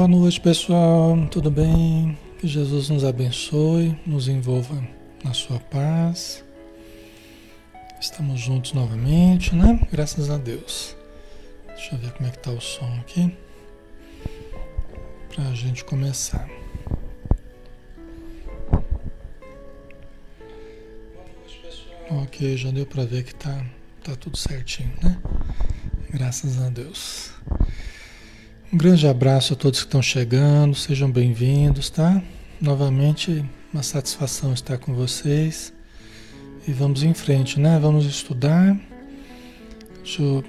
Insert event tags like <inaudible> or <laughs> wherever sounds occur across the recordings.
Boa noite, pessoal. Tudo bem? Que Jesus nos abençoe, nos envolva na sua paz. Estamos juntos novamente, né? Graças a Deus. Deixa eu ver como é que tá o som aqui. Para a gente começar. Ok, já deu para ver que tá, tá tudo certinho, né? Graças a Deus. Um grande abraço a todos que estão chegando, sejam bem-vindos, tá? Novamente, uma satisfação estar com vocês. E vamos em frente, né? Vamos estudar. Deixa eu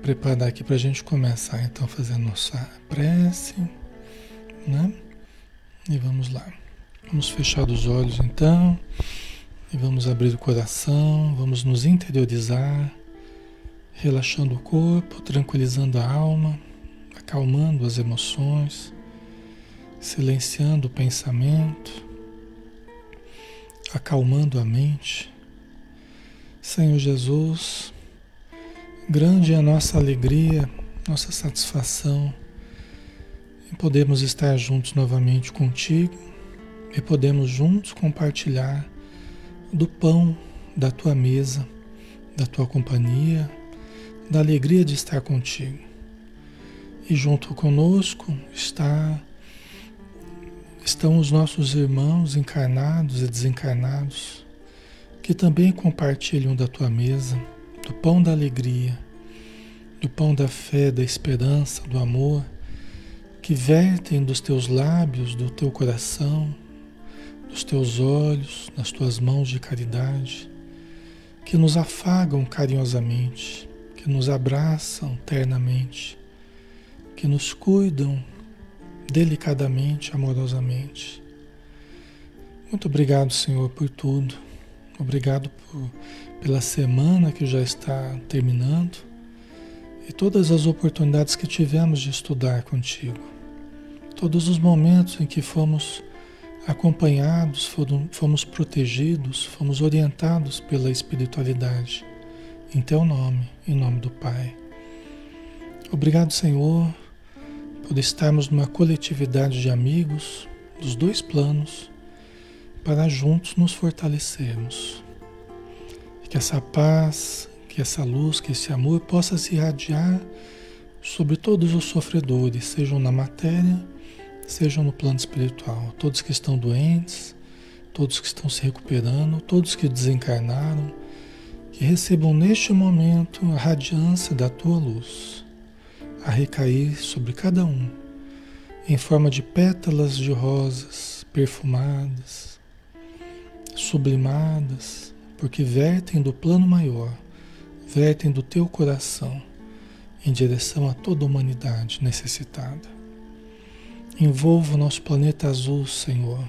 preparar aqui para a gente começar, então, fazendo nossa prece, né? E vamos lá. Vamos fechar os olhos, então, e vamos abrir o coração, vamos nos interiorizar, relaxando o corpo, tranquilizando a alma acalmando as emoções, silenciando o pensamento, acalmando a mente. Senhor Jesus, grande é a nossa alegria, nossa satisfação em podermos estar juntos novamente contigo e podemos juntos compartilhar do pão da tua mesa, da tua companhia, da alegria de estar contigo. E junto conosco está, estão os nossos irmãos encarnados e desencarnados, que também compartilham da tua mesa, do pão da alegria, do pão da fé, da esperança, do amor, que vertem dos teus lábios, do teu coração, dos teus olhos, nas tuas mãos de caridade, que nos afagam carinhosamente, que nos abraçam ternamente que nos cuidam delicadamente, amorosamente. Muito obrigado, Senhor, por tudo. Obrigado por, pela semana que já está terminando e todas as oportunidades que tivemos de estudar contigo. Todos os momentos em que fomos acompanhados, fomos protegidos, fomos orientados pela espiritualidade. Em teu nome, em nome do Pai. Obrigado, Senhor, por estarmos numa coletividade de amigos dos dois planos para juntos nos fortalecermos. Que essa paz, que essa luz, que esse amor possa se irradiar sobre todos os sofredores, sejam na matéria, sejam no plano espiritual, todos que estão doentes, todos que estão se recuperando, todos que desencarnaram, que recebam neste momento a radiância da tua luz a recair sobre cada um, em forma de pétalas de rosas perfumadas, sublimadas, porque vertem do plano maior, vertem do teu coração em direção a toda a humanidade necessitada. Envolva o nosso planeta azul, Senhor,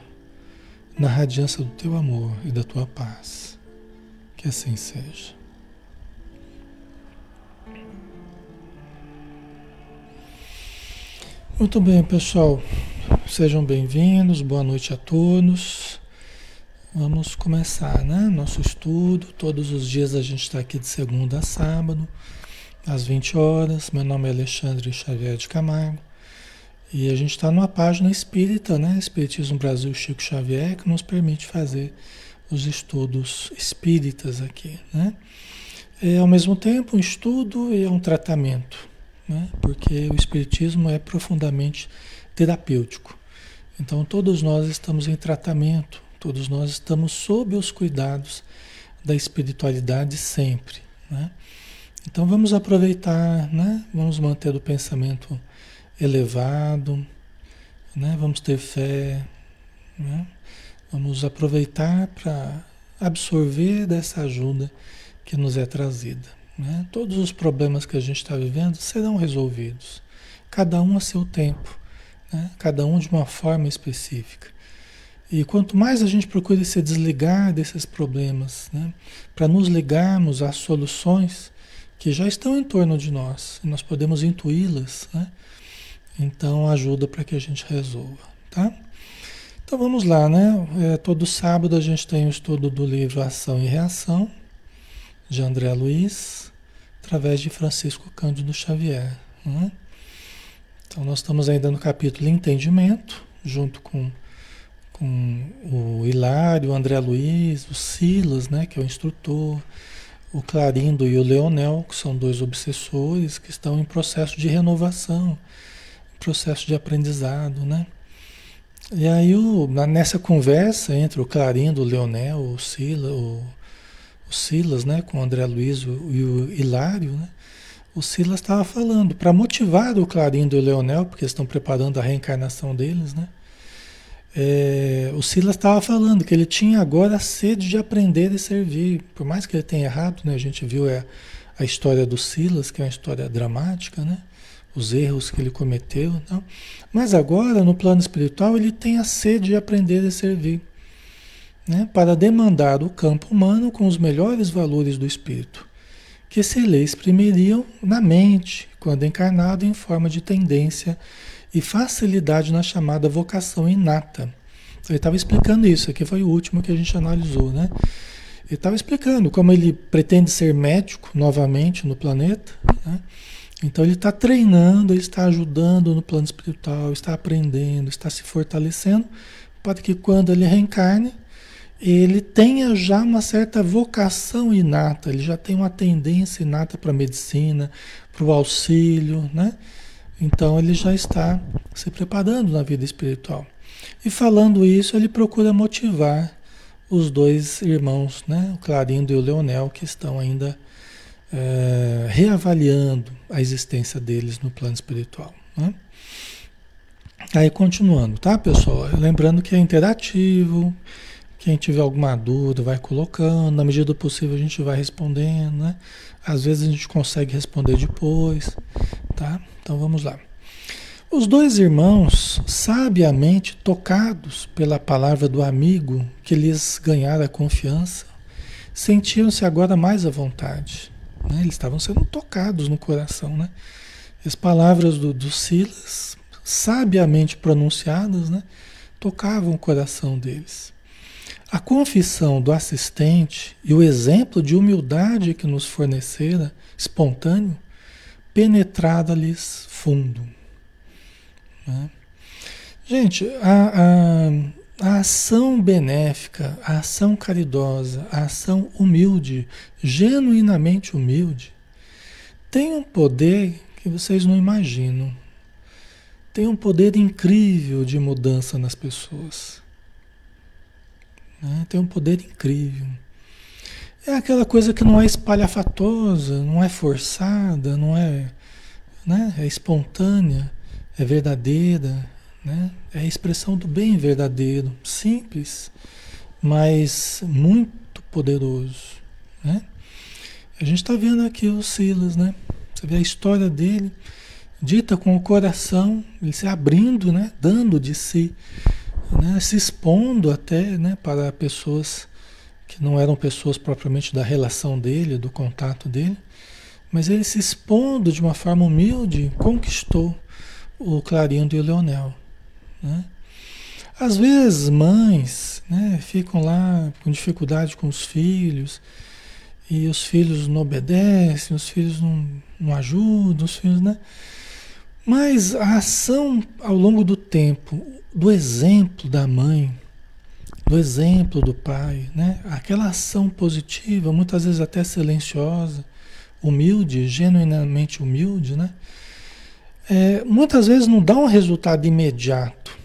na radiância do teu amor e da tua paz. Que assim seja. Muito bem, pessoal. Sejam bem-vindos. Boa noite a todos. Vamos começar, né? Nosso estudo. Todos os dias a gente está aqui de segunda a sábado, às 20 horas. Meu nome é Alexandre Xavier de Camargo. E a gente está numa página espírita, né? Espiritismo Brasil Chico Xavier, que nos permite fazer os estudos espíritas aqui, né? É ao mesmo tempo um estudo e é um tratamento né? porque o Espiritismo é profundamente terapêutico. Então, todos nós estamos em tratamento, todos nós estamos sob os cuidados da espiritualidade sempre. Né? Então, vamos aproveitar, né? vamos manter o pensamento elevado, né? vamos ter fé, né? vamos aproveitar para absorver dessa ajuda que nos é trazida. Né? Todos os problemas que a gente está vivendo serão resolvidos, cada um a seu tempo, né? cada um de uma forma específica. E quanto mais a gente procura se desligar desses problemas, né? para nos ligarmos às soluções que já estão em torno de nós, nós podemos intuí-las, né? então ajuda para que a gente resolva. Tá? Então vamos lá, né? É, todo sábado a gente tem o estudo do livro Ação e Reação, de André Luiz, através de Francisco Cândido Xavier. Né? Então nós estamos ainda no capítulo Entendimento, junto com, com o Hilário, o André Luiz, o Silas, né, que é o instrutor, o Clarindo e o Leonel, que são dois obsessores que estão em processo de renovação, processo de aprendizado, né? E aí o, nessa conversa entre o Clarindo, o Leonel, o Silas, o, o Silas, né, com o André Luiz e o Hilário, né? O Silas estava falando para motivar o Clarindo e o Leonel, porque estão preparando a reencarnação deles, né? É, o Silas estava falando que ele tinha agora a sede de aprender e servir. Por mais que ele tenha errado, né? a gente viu a, a história do Silas, que é uma história dramática, né? os erros que ele cometeu. Então. Mas agora, no plano espiritual, ele tem a sede de aprender e servir. Né? Para demandar o campo humano com os melhores valores do espírito, que se lhe exprimiriam na mente, quando encarnado em forma de tendência e facilidade na chamada vocação inata. Ele estava explicando isso, aqui foi o último que a gente analisou, né? Ele estava explicando como ele pretende ser médico novamente no planeta, né? Então ele está treinando, ele está ajudando no plano espiritual, está aprendendo, está se fortalecendo, para que quando ele reencarne, ele tenha já uma certa vocação inata, ele já tem uma tendência inata para a medicina, para o auxílio, né? Então ele já está se preparando na vida espiritual. E falando isso, ele procura motivar os dois irmãos, né, o Clarindo e o Leonel, que estão ainda é, reavaliando a existência deles no plano espiritual. Né? Aí continuando, tá, pessoal? Lembrando que é interativo. Quem tiver alguma dúvida, vai colocando. Na medida do possível, a gente vai respondendo, né? Às vezes a gente consegue responder depois, tá? Então vamos lá. Os dois irmãos, sabiamente tocados pela palavra do amigo que lhes ganhara confiança, sentiam-se agora mais à vontade. Né? Eles estavam sendo tocados no coração. Né? As palavras do, do Silas, sabiamente pronunciadas, né? tocavam o coração deles. A confissão do assistente e o exemplo de humildade que nos fornecera, espontâneo, penetrada-lhes fundo. Né? Gente, a, a, a, ação benéfica, a ação caridosa, a ação humilde, genuinamente humilde, tem um poder que vocês não imaginam. Tem um poder incrível de mudança nas pessoas. Né? Tem um poder incrível. É aquela coisa que não é espalhafatosa, não é forçada, não é, né? é espontânea, é verdadeira, né? é a expressão do bem verdadeiro, simples, mas muito poderoso. Né? A gente está vendo aqui o Silas, né? Você vê a história dele, dita com o coração, ele se abrindo, né? dando de si, né? se expondo até né? para pessoas que não eram pessoas propriamente da relação dele, do contato dele, mas ele se expondo de uma forma humilde, conquistou o Clarindo e o Leonel. Né? Às vezes mães né, ficam lá com dificuldade com os filhos, e os filhos não obedecem, os filhos não, não ajudam, os filhos, né? Mas a ação ao longo do tempo, do exemplo da mãe, do exemplo do pai, né? Aquela ação positiva, muitas vezes até silenciosa, humilde, genuinamente humilde, né? É, muitas vezes não dá um resultado imediato,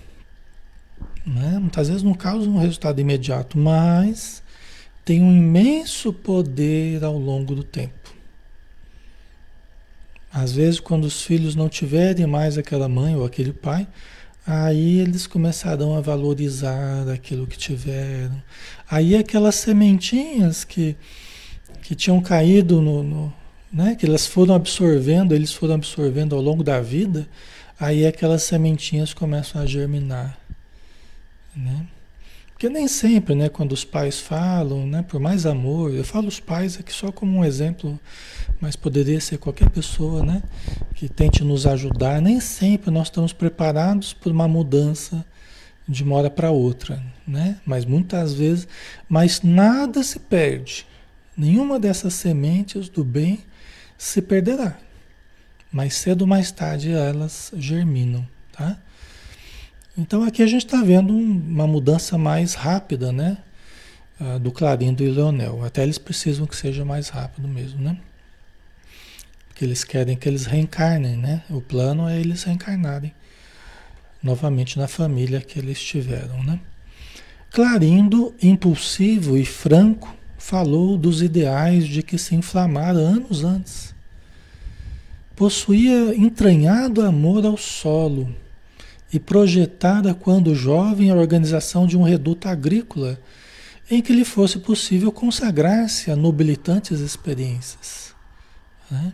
né? Muitas vezes não causa um resultado imediato, mas tem um imenso poder ao longo do tempo. Às vezes, quando os filhos não tiverem mais aquela mãe ou aquele pai, Aí eles começarão a valorizar aquilo que tiveram. Aí aquelas sementinhas que, que tinham caído no, no né, que elas foram absorvendo, eles foram absorvendo ao longo da vida, aí aquelas sementinhas começam a germinar. Né? Porque nem sempre, né, quando os pais falam, né, por mais amor, eu falo os pais aqui só como um exemplo, mas poderia ser qualquer pessoa, né, que tente nos ajudar. Nem sempre nós estamos preparados por uma mudança de uma hora para outra, né? Mas muitas vezes, mas nada se perde. Nenhuma dessas sementes do bem se perderá. Mais cedo ou mais tarde elas germinam, tá? Então aqui a gente está vendo uma mudança mais rápida, né? Uh, do Clarindo e Leonel. Até eles precisam que seja mais rápido mesmo, né? Porque eles querem que eles reencarnem, né? O plano é eles reencarnarem novamente na família que eles tiveram, né? Clarindo, impulsivo e franco, falou dos ideais de que se inflamara anos antes. Possuía entranhado amor ao solo e projetada quando jovem a organização de um reduto agrícola em que lhe fosse possível consagrar-se a nobilitantes experiências. Né?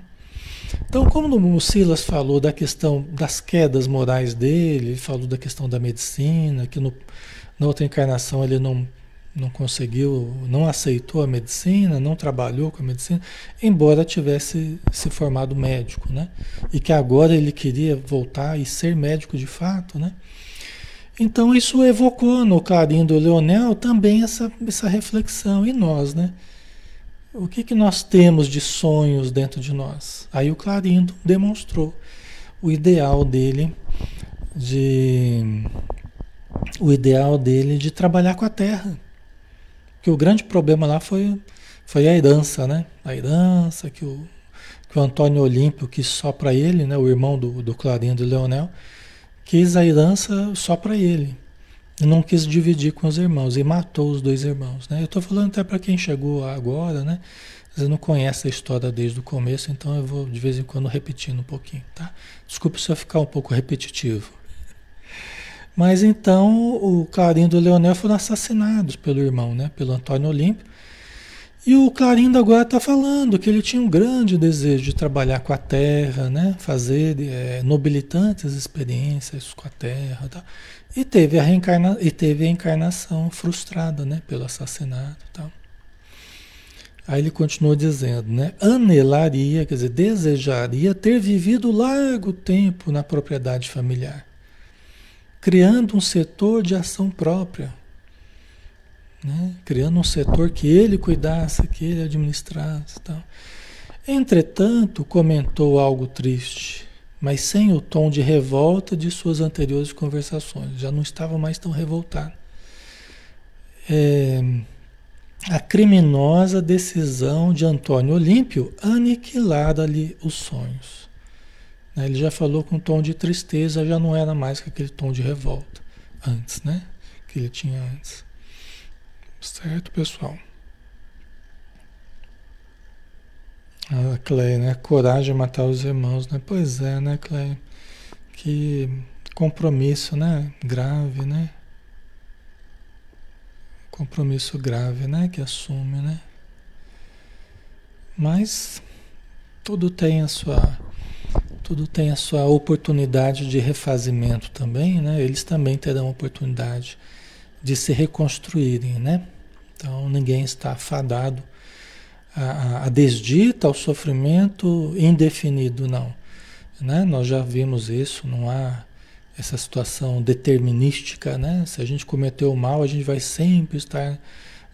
Então, como o Silas falou da questão das quedas morais dele, falou da questão da medicina, que no, na outra encarnação ele não, não conseguiu, não aceitou a medicina, não trabalhou com a medicina, embora tivesse se formado médico, né? E que agora ele queria voltar e ser médico de fato, né? Então isso evocou no Clarim do Leonel também essa, essa reflexão. E nós, né? O que, que nós temos de sonhos dentro de nós? Aí o Clarindo demonstrou o ideal dele de o ideal dele de trabalhar com a terra. Que o grande problema lá foi, foi a herança, né? A herança que o, que o Antônio Olímpio quis só para ele, né? O irmão do, do Clarindo e Leonel quis a herança só para ele. E não quis dividir com os irmãos e matou os dois irmãos. Né? Eu estou falando até para quem chegou agora, né? Você não conhece a história desde o começo, então eu vou de vez em quando repetindo um pouquinho, tá? Desculpe se eu ficar um pouco repetitivo. Mas então o Clarindo e o Leonel foram assassinados pelo irmão, né? Pelo Antônio Olímpio. E o Clarindo agora está falando que ele tinha um grande desejo de trabalhar com a terra, né? fazer é, nobilitantes experiências com a terra. Tá? E, teve a reencarna e teve a encarnação frustrada né? pelo assassinato. Tá? Aí ele continua dizendo, né? Anelaria, quer dizer, desejaria ter vivido largo tempo na propriedade familiar, criando um setor de ação própria né? criando um setor que ele cuidasse, que ele administrasse. Tal. Entretanto, comentou algo triste, mas sem o tom de revolta de suas anteriores conversações. Já não estava mais tão revoltado. É, a criminosa decisão de Antônio Olímpio aniquilar ali os sonhos. Ele já falou com um tom de tristeza, já não era mais aquele tom de revolta antes, né? Que ele tinha antes. Certo, pessoal? A Cleia, né? Coragem de matar os irmãos, né? Pois é, né, Cleia? Que compromisso, né? Grave, né? Compromisso grave, né? Que assume, né? Mas tudo tem a sua tudo tem a sua oportunidade de refazimento também, né? Eles também terão oportunidade de se reconstruírem, né? Então ninguém está fadado a, a desdita, ao sofrimento indefinido, não. Né? Nós já vimos isso, não há essa situação determinística, né? Se a gente cometeu o mal, a gente vai sempre estar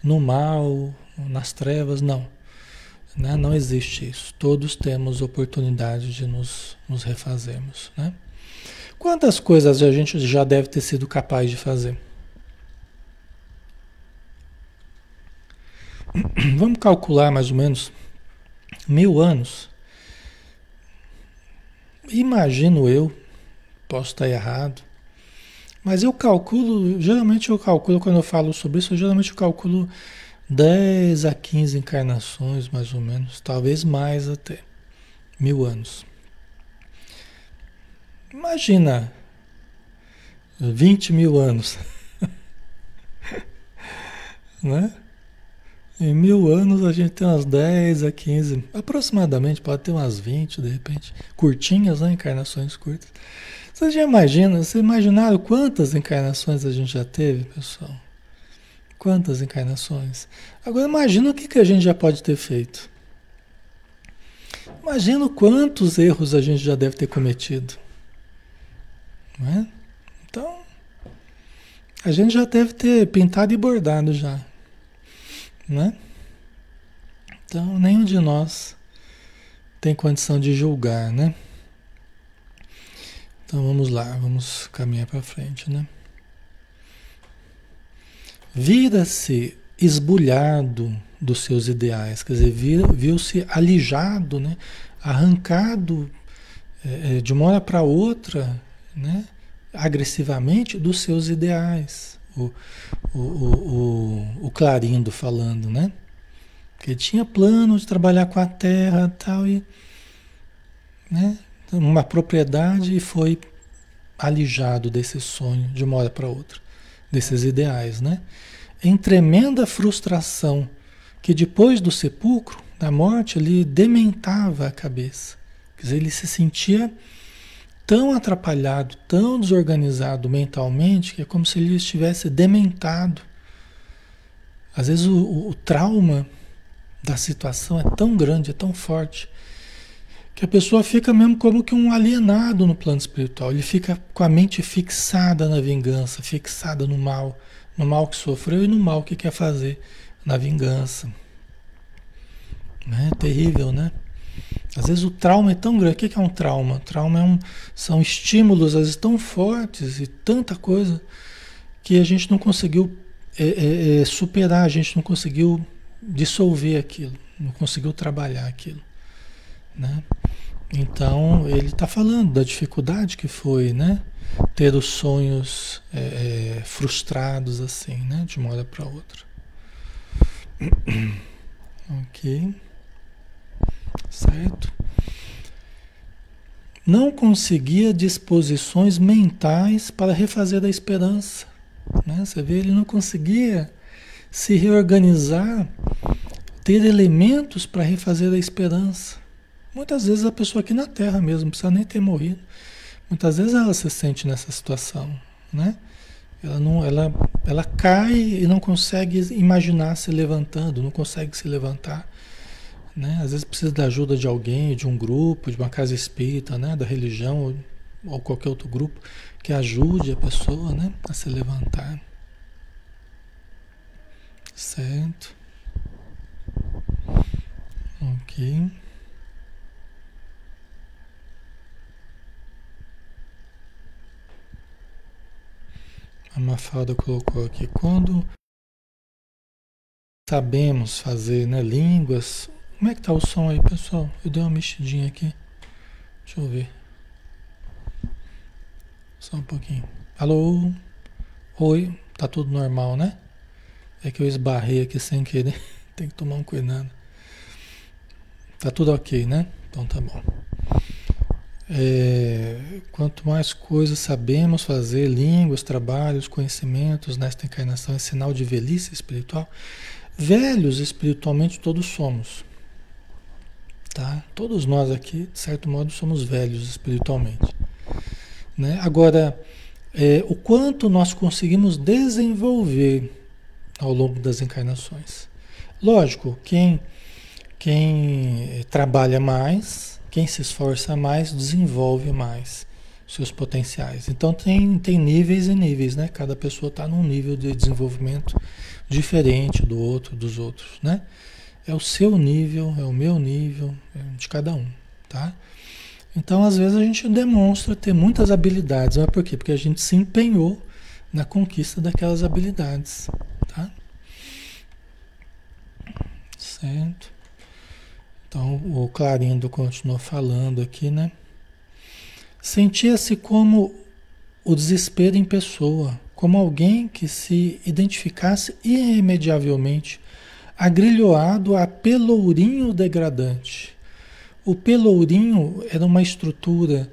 no mal, nas trevas, não. Né? Não existe isso. Todos temos oportunidade de nos, nos refazermos, né? Quantas coisas a gente já deve ter sido capaz de fazer? <clears throat> Vamos calcular mais ou menos mil anos. Imagino eu, posso estar errado, mas eu calculo, geralmente eu calculo, quando eu falo sobre isso, geralmente eu calculo 10 a 15 encarnações, mais ou menos, talvez mais até, mil anos. Imagina 20 mil anos, <laughs> né? Em mil anos a gente tem umas 10 a 15, aproximadamente, pode ter umas 20 de repente. Curtinhas, né? Encarnações curtas. Você já imagina, você imaginaram quantas encarnações a gente já teve, pessoal? Quantas encarnações? Agora imagina o que, que a gente já pode ter feito. Imagina quantos erros a gente já deve ter cometido. Não é? Então, a gente já deve ter pintado e bordado já né? Então, nenhum de nós tem condição de julgar, né? Então vamos lá, vamos caminhar para frente, né? Vira-se esbulhado dos seus ideais, quer dizer, viu-se alijado, né? arrancado é, de uma hora para outra, né? agressivamente dos seus ideais. O, o, o, o, Clarindo falando, né? Que tinha plano de trabalhar com a terra tal, e né? uma propriedade e foi alijado desse sonho de uma hora para outra, desses ideais, né? Em tremenda frustração que depois do sepulcro, da morte, ele dementava a cabeça. Quer dizer, ele se sentia tão atrapalhado, tão desorganizado mentalmente, que é como se ele estivesse dementado. Às vezes o, o, o trauma da situação é tão grande, é tão forte, que a pessoa fica mesmo como que um alienado no plano espiritual. Ele fica com a mente fixada na vingança, fixada no mal, no mal que sofreu e no mal que quer fazer na vingança. É terrível, né? Às vezes o trauma é tão grande. O que é um trauma? Trauma é um, são estímulos, às vezes, tão fortes e tanta coisa que a gente não conseguiu é, é, é superar, a gente não conseguiu dissolver aquilo, não conseguiu trabalhar aquilo. Né? Então, ele está falando da dificuldade que foi, né? Ter os sonhos é, é frustrados assim, né? De uma hora para outra. <clears throat> ok. Certo? Não conseguia disposições mentais para refazer a esperança. Né? Você vê, ele não conseguia se reorganizar, ter elementos para refazer a esperança. Muitas vezes a pessoa aqui na Terra mesmo, precisa nem ter morrido. Muitas vezes ela se sente nessa situação, né? Ela, não, ela, ela cai e não consegue imaginar se levantando, não consegue se levantar. Né? Às vezes precisa da ajuda de alguém, de um grupo, de uma casa espírita, né? da religião ou, ou qualquer outro grupo que ajude a pessoa né? a se levantar. Certo? Ok. A Mafalda colocou aqui, quando sabemos fazer né, línguas. Como é que tá o som aí, pessoal? Eu dei uma mexidinha aqui. Deixa eu ver. Só um pouquinho. Alô? Oi? Tá tudo normal, né? É que eu esbarrei aqui sem querer. <laughs> Tem que tomar um cuidado. Tá tudo ok, né? Então tá bom. É, quanto mais coisas sabemos fazer, línguas, trabalhos, conhecimentos nesta encarnação é sinal de velhice espiritual. Velhos espiritualmente todos somos. Tá? Todos nós aqui, de certo modo, somos velhos espiritualmente. Né? Agora, é, o quanto nós conseguimos desenvolver ao longo das encarnações. Lógico, quem, quem trabalha mais, quem se esforça mais desenvolve mais seus potenciais. Então tem, tem níveis e níveis, né? Cada pessoa está num nível de desenvolvimento diferente do outro, dos outros, né? É o seu nível, é o meu nível, é de cada um, tá? Então, às vezes a gente demonstra ter muitas habilidades, mas por quê? Porque a gente se empenhou na conquista daquelas habilidades, tá? Certo? Então o Clarindo continuou falando aqui, né? Sentia-se como o desespero em pessoa, como alguém que se identificasse irremediavelmente agrilhoado a pelourinho degradante. O pelourinho era uma estrutura,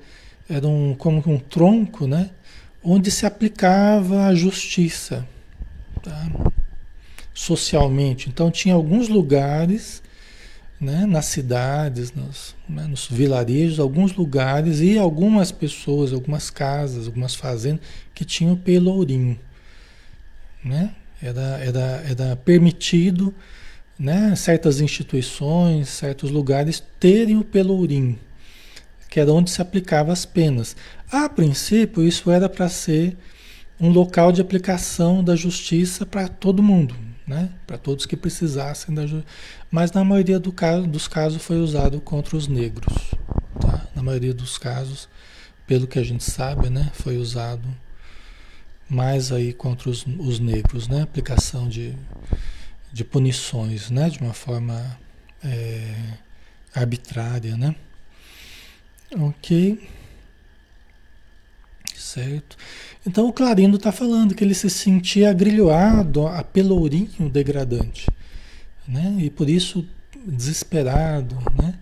era um, como um tronco, né? Onde se aplicava a justiça, tá? socialmente. Então tinha alguns lugares né, nas cidades, nos, né, nos vilarejos, alguns lugares e algumas pessoas, algumas casas, algumas fazendas que tinham pelourinho. Né? Era, era, era permitido né, certas instituições, certos lugares terem o pelourinho, que era onde se aplicavam as penas. A princípio, isso era para ser um local de aplicação da justiça para todo mundo, né? para todos que precisassem da justiça. Mas na maioria do caso, dos casos foi usado contra os negros. Tá? Na maioria dos casos, pelo que a gente sabe, né, foi usado mais aí contra os, os negros, né, aplicação de, de punições, né, de uma forma é, arbitrária, né. Ok. Certo. Então o Clarindo está falando que ele se sentia agrilhoado a pelourinho degradante, né? E por isso desesperado, né?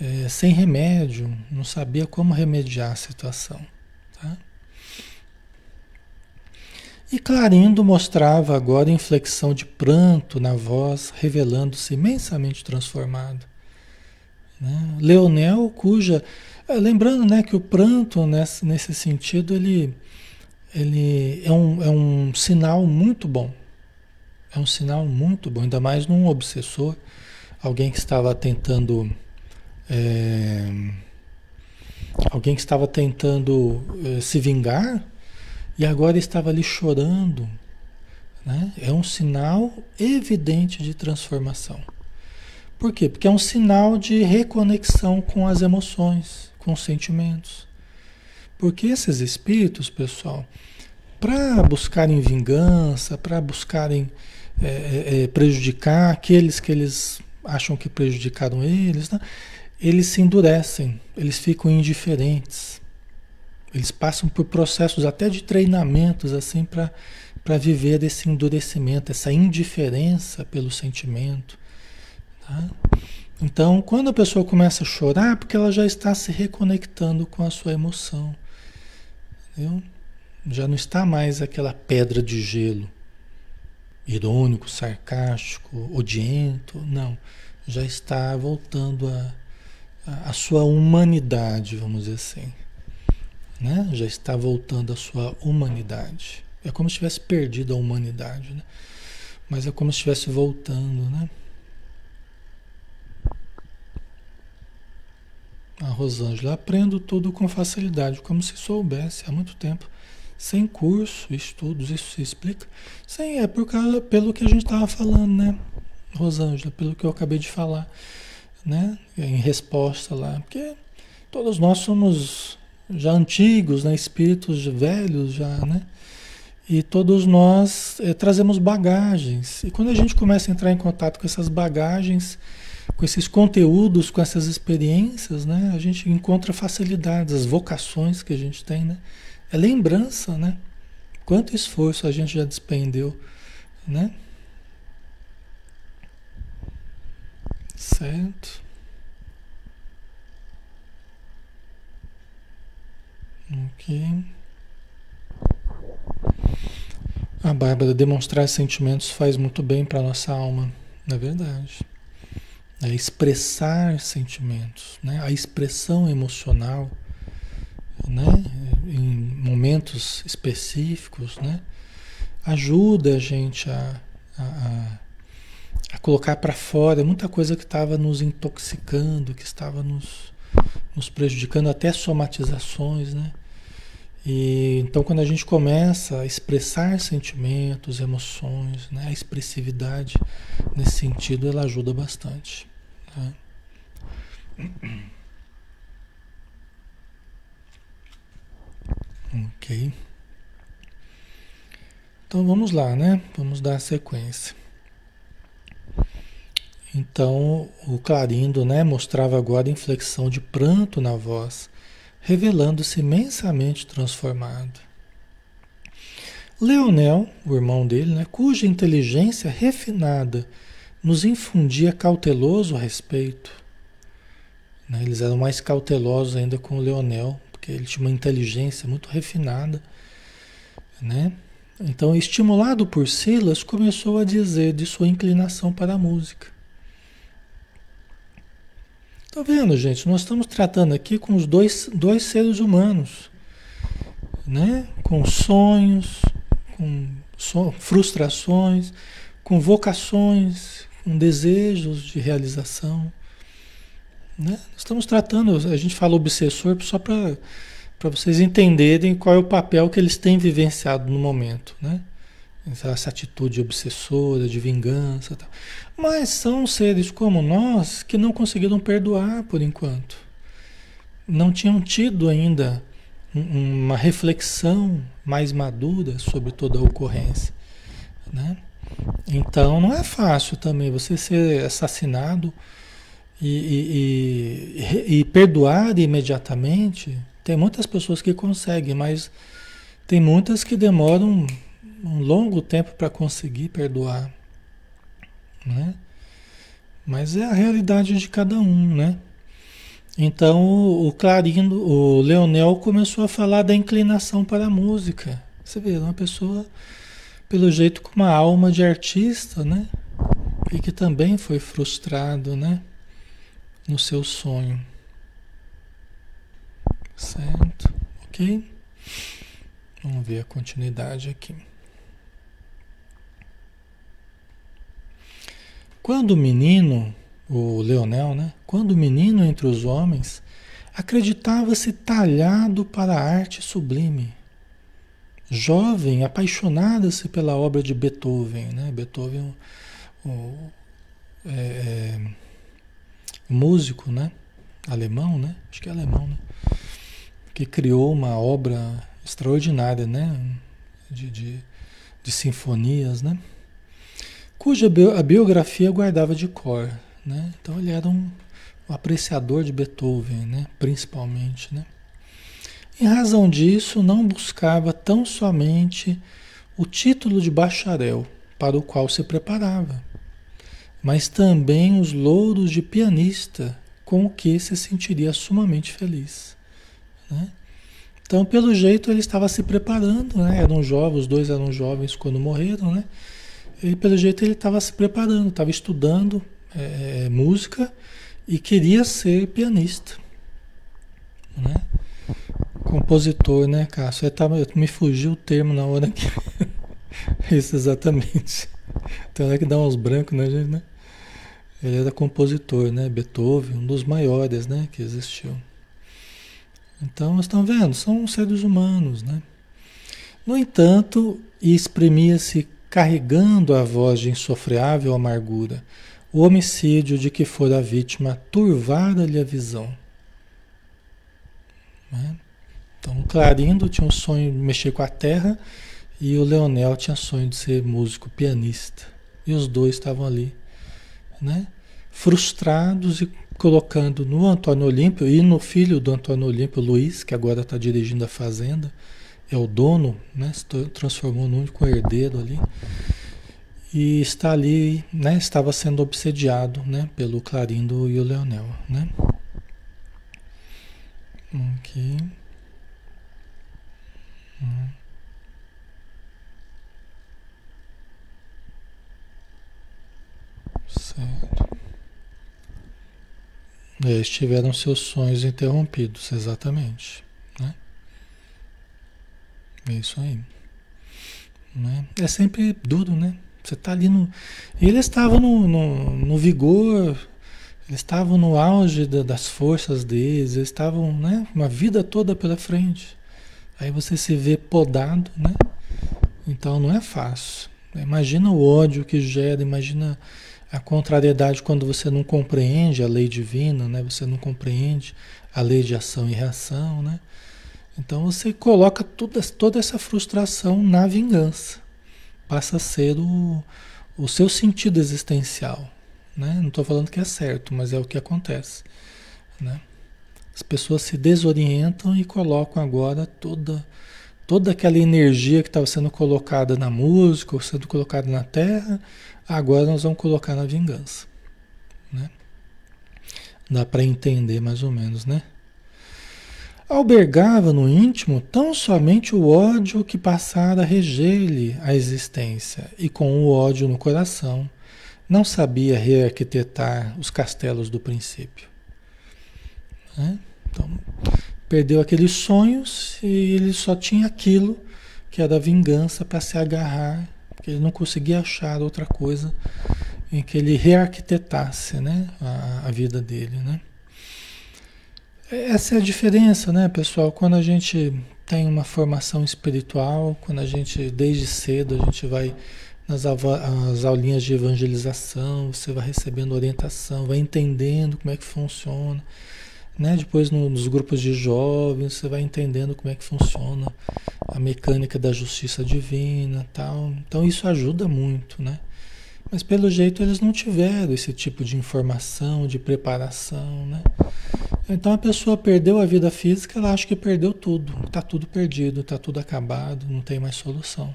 É, sem remédio, não sabia como remediar a situação. Tá? E Clarindo mostrava agora inflexão de pranto na voz, revelando-se imensamente transformado. Né? Leonel, cuja. É, lembrando né, que o pranto, nesse, nesse sentido, ele, ele é, um, é um sinal muito bom. É um sinal muito bom, ainda mais num obsessor, alguém que estava tentando é, alguém que estava tentando é, se vingar e agora estava ali chorando. Né? É um sinal evidente de transformação. Por quê? Porque é um sinal de reconexão com as emoções, com os sentimentos. Porque esses espíritos, pessoal, para buscarem vingança, para buscarem é, é, é, prejudicar aqueles que eles acham que prejudicaram eles, né? eles se endurecem, eles ficam indiferentes. Eles passam por processos até de treinamentos assim para viver esse endurecimento, essa indiferença pelo sentimento. Tá? Então, quando a pessoa começa a chorar, é porque ela já está se reconectando com a sua emoção. Entendeu? Já não está mais aquela pedra de gelo, irônico, sarcástico, odiento. Não. Já está voltando a a, sua humanidade, vamos dizer assim. Né? Já está voltando à sua humanidade. É como se tivesse perdido a humanidade, né? Mas é como se estivesse voltando, né? A Rosângela, aprendo tudo com facilidade, como se soubesse há muito tempo, sem curso, estudos, isso se explica? Sim, é por causa, pelo que a gente estava falando, né, Rosângela, pelo que eu acabei de falar né? Em resposta lá, porque todos nós somos já antigos, né? Espíritos velhos já, né? E todos nós é, trazemos bagagens. E quando a gente começa a entrar em contato com essas bagagens, com esses conteúdos, com essas experiências, né? A gente encontra facilidades, as vocações que a gente tem, né? É lembrança, né? Quanto esforço a gente já despendeu, né? Certo. Ok. A Bárbara, demonstrar sentimentos faz muito bem para nossa alma, na é verdade. É expressar sentimentos, né? A expressão emocional, né? Em momentos específicos, né? Ajuda a gente a, a, a colocar para fora muita coisa que estava nos intoxicando, que estava nos, nos prejudicando, até somatizações, né? E, então, quando a gente começa a expressar sentimentos, emoções, né? a expressividade nesse sentido, ela ajuda bastante. Tá? Ok. Então vamos lá, né? Vamos dar sequência. Então, o Clarindo né, mostrava agora inflexão de pranto na voz, revelando-se imensamente transformado. Leonel, o irmão dele, né, cuja inteligência refinada nos infundia cauteloso respeito. Né, eles eram mais cautelosos ainda com o Leonel, porque ele tinha uma inteligência muito refinada. Né? Então, estimulado por Silas, começou a dizer de sua inclinação para a música. Tá vendo, gente? Nós estamos tratando aqui com os dois, dois seres humanos, né? Com sonhos, com so, frustrações, com vocações, com desejos de realização. Né? Estamos tratando, a gente fala obsessor só para vocês entenderem qual é o papel que eles têm vivenciado no momento, né? Essa atitude obsessora, de vingança. Tal. Mas são seres como nós que não conseguiram perdoar por enquanto. Não tinham tido ainda uma reflexão mais madura sobre toda a ocorrência. Né? Então não é fácil também você ser assassinado e, e, e, e, perdoar imediatamente. Tem muitas pessoas que conseguem, mas tem muitas que demoram um longo tempo para conseguir perdoar. Né? Mas é a realidade de cada um, né? Então o Clarindo, o Leonel começou a falar da inclinação para a música. Você vê, uma pessoa, pelo jeito, com uma alma de artista, né? E que também foi frustrado, né? No seu sonho. Certo? Ok? Vamos ver a continuidade aqui. Quando o menino o Leonel, né? Quando menino entre os homens, acreditava-se talhado para a arte sublime. Jovem, apaixonada-se pela obra de Beethoven, né? Beethoven, o, o é, é, músico, né? Alemão, né? Acho que é alemão, né? Que criou uma obra extraordinária, né? De, de, de sinfonias, né? Cuja a biografia guardava de cor. Né? Então ele era um, um apreciador de Beethoven, né? principalmente. Né? Em razão disso, não buscava tão somente o título de bacharel para o qual se preparava, mas também os louros de pianista com o que se sentiria sumamente feliz. Né? Então, pelo jeito, ele estava se preparando, né? Eram jovens, os dois eram jovens quando morreram, né? E pelo jeito ele estava se preparando, estava estudando é, é, música e queria ser pianista. Né? Compositor, né, Cássio? Eu tava, me fugiu o termo na hora que. <laughs> Isso, exatamente. Tem hora que dá uns brancos, né, gente? Né? Ele era compositor, né? Beethoven, um dos maiores, né, que existiu. Então, estão vendo? São seres humanos, né? No entanto, exprimia-se carregando a voz de insofreável amargura o homicídio de que fora vítima turvara-lhe a visão. Né? Então, Clarindo tinha um sonho de mexer com a terra e o Leonel tinha sonho de ser músico, pianista. E os dois estavam ali, né? frustrados e colocando no Antônio Olímpio e no filho do Antônio Olímpio, Luiz, que agora está dirigindo a fazenda, é o dono, né? se transformou no único herdeiro ali e está ali, né, estava sendo obsediado, né, pelo Clarindo e o Leonel, né? Hum. Certo. Eles tiveram seus sonhos interrompidos, exatamente? É isso aí. Né? É sempre duro, né? Você está ali no. Eles estavam no, no, no, vigor, eles estavam no auge da, das forças deles, eles estavam, né? Uma vida toda pela frente. Aí você se vê podado, né? Então não é fácil. Imagina o ódio que gera, imagina a contrariedade quando você não compreende a lei divina, né? Você não compreende a lei de ação e reação, né? Então você coloca toda, toda essa frustração na vingança passa a ser o, o seu sentido existencial. Né? Não estou falando que é certo, mas é o que acontece. Né? As pessoas se desorientam e colocam agora toda, toda aquela energia que estava sendo colocada na música, ou sendo colocada na terra, agora nós vamos colocar na vingança. Né? Dá para entender mais ou menos, né? Albergava no íntimo tão somente o ódio que passara a reger-lhe a existência, e com o ódio no coração, não sabia rearquitetar os castelos do princípio. Né? Então, perdeu aqueles sonhos e ele só tinha aquilo que era vingança para se agarrar, porque ele não conseguia achar outra coisa em que ele rearquitetasse né? a, a vida dele. Né? Essa é a diferença, né, pessoal? Quando a gente tem uma formação espiritual, quando a gente, desde cedo, a gente vai nas as aulinhas de evangelização, você vai recebendo orientação, vai entendendo como é que funciona. né? Depois no, nos grupos de jovens você vai entendendo como é que funciona a mecânica da justiça divina, tal. Então isso ajuda muito, né? Mas pelo jeito eles não tiveram esse tipo de informação, de preparação, né? Então a pessoa perdeu a vida física, ela acha que perdeu tudo, está tudo perdido, está tudo acabado, não tem mais solução.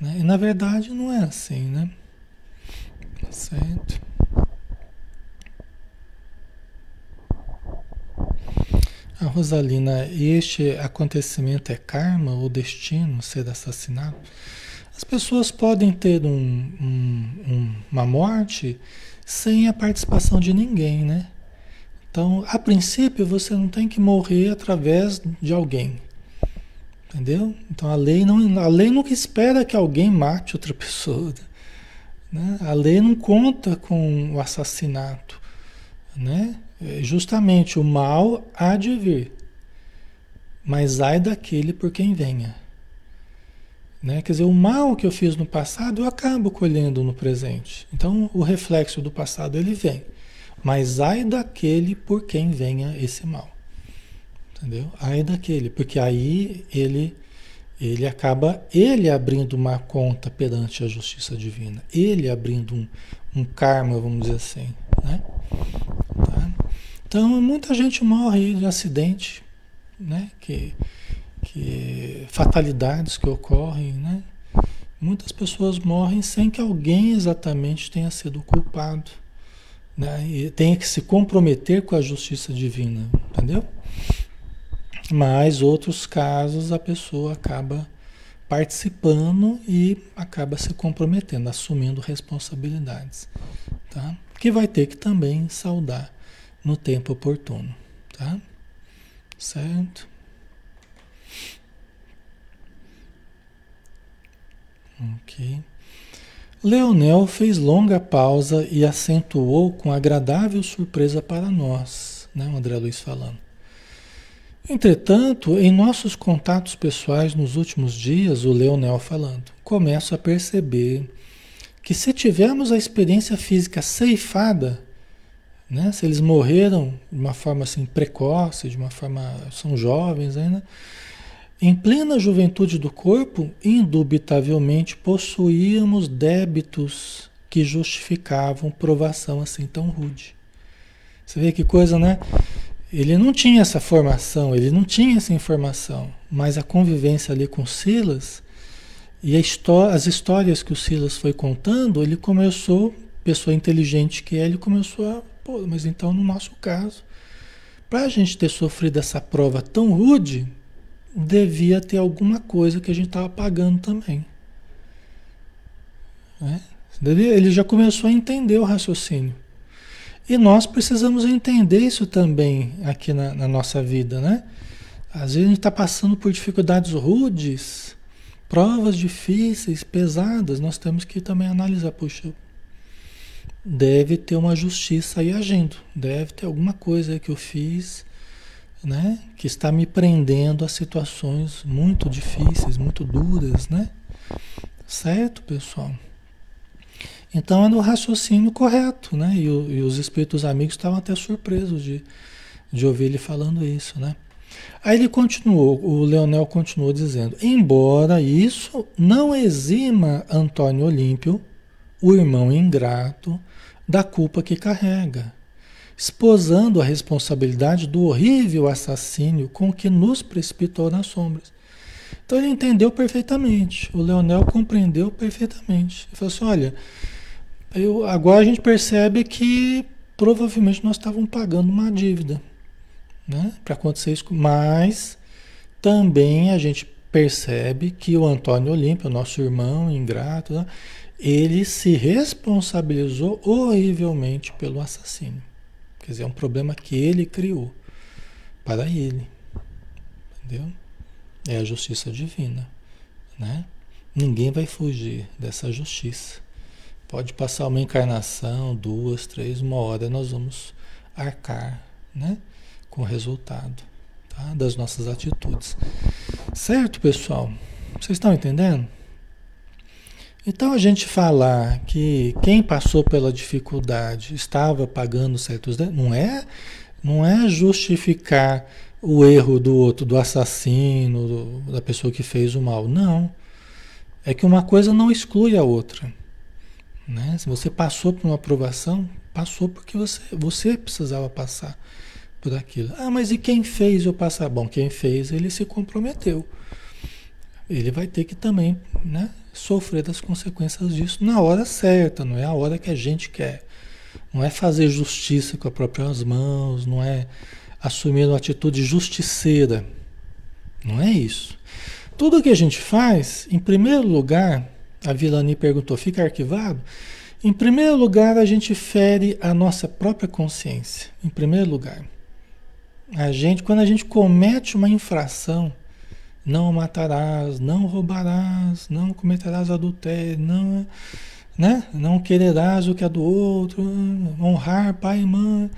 Né? E na verdade não é assim, né? Certo? A Rosalina, este acontecimento é karma ou destino ser assassinado? As pessoas podem ter um, um, uma morte sem a participação de ninguém, né? Então, a princípio, você não tem que morrer através de alguém. Entendeu? Então a lei não, a lei nunca espera que alguém mate outra pessoa. <laughs> Né? A lei não conta com o assassinato. Né? É justamente o mal há de vir. Mas ai daquele por quem venha. Né? Quer dizer, o mal que eu fiz no passado eu acabo colhendo no presente. Então o reflexo do passado ele vem. Mas ai daquele por quem venha esse mal. Entendeu? Ai daquele, porque aí ele ele acaba ele abrindo uma conta perante a justiça divina, ele abrindo um, um karma, vamos dizer assim, né? Tá? Então muita gente morre de acidente, né? Que, que fatalidades que ocorrem, né? Muitas pessoas morrem sem que alguém exatamente tenha sido culpado, né? E tenha que se comprometer com a justiça divina, entendeu? Mas outros casos a pessoa acaba participando e acaba se comprometendo, assumindo responsabilidades, tá? Que vai ter que também saudar no tempo oportuno, tá? Certo? Ok. Leonel fez longa pausa e acentuou com agradável surpresa para nós, né, o André Luiz falando. Entretanto, em nossos contatos pessoais nos últimos dias, o Leonel falando, começo a perceber que se tivermos a experiência física ceifada, né, se eles morreram de uma forma assim precoce, de uma forma são jovens ainda, em plena juventude do corpo, indubitavelmente possuíamos débitos que justificavam provação assim tão rude. Você vê que coisa, né? Ele não tinha essa formação, ele não tinha essa informação, mas a convivência ali com Silas e as histórias que o Silas foi contando, ele começou, pessoa inteligente que é, ele começou a, pô, mas então no nosso caso, para a gente ter sofrido essa prova tão rude, devia ter alguma coisa que a gente estava pagando também. Né? Ele já começou a entender o raciocínio. E nós precisamos entender isso também aqui na, na nossa vida, né? Às vezes a gente está passando por dificuldades rudes, provas difíceis, pesadas, nós temos que também analisar, puxa, deve ter uma justiça aí agindo, deve ter alguma coisa que eu fiz, né, que está me prendendo a situações muito difíceis, muito duras, né? Certo, pessoal? Então é no raciocínio correto, né? E, o, e, os espíritos amigos estavam até surpresos de, de ouvir ele falando isso, né? Aí ele continuou, o Leonel continuou dizendo: embora isso não exima Antônio Olímpio, o irmão ingrato, da culpa que carrega, esposando a responsabilidade do horrível assassínio com que nos precipitou nas sombras. Então ele entendeu perfeitamente, o Leonel compreendeu perfeitamente. Ele falou assim: olha eu, agora a gente percebe que provavelmente nós estávamos pagando uma dívida, né? Para acontecer isso, mas também a gente percebe que o Antônio Olímpio, nosso irmão ingrato, né? ele se responsabilizou horrivelmente pelo assassínio. Quer dizer, é um problema que ele criou para ele. Entendeu? É a justiça divina, né? Ninguém vai fugir dessa justiça. Pode passar uma encarnação, duas, três, uma hora, nós vamos arcar né, com o resultado tá, das nossas atitudes. Certo, pessoal? Vocês estão entendendo? Então a gente falar que quem passou pela dificuldade estava pagando certos não é Não é justificar o erro do outro, do assassino, do, da pessoa que fez o mal. Não. É que uma coisa não exclui a outra. Né? Se você passou por uma aprovação, passou porque você, você precisava passar por aquilo. Ah, mas e quem fez eu passar? Bom, quem fez, ele se comprometeu. Ele vai ter que também né, sofrer das consequências disso na hora certa, não é a hora que a gente quer. Não é fazer justiça com as próprias mãos, não é assumir uma atitude justiceira. Não é isso. Tudo que a gente faz, em primeiro lugar, a Vilani perguntou, fica arquivado? Em primeiro lugar, a gente fere a nossa própria consciência. Em primeiro lugar. A gente, quando a gente comete uma infração, não matarás, não roubarás, não cometerás adultério, não, né? não quererás o que é do outro, honrar pai e mãe,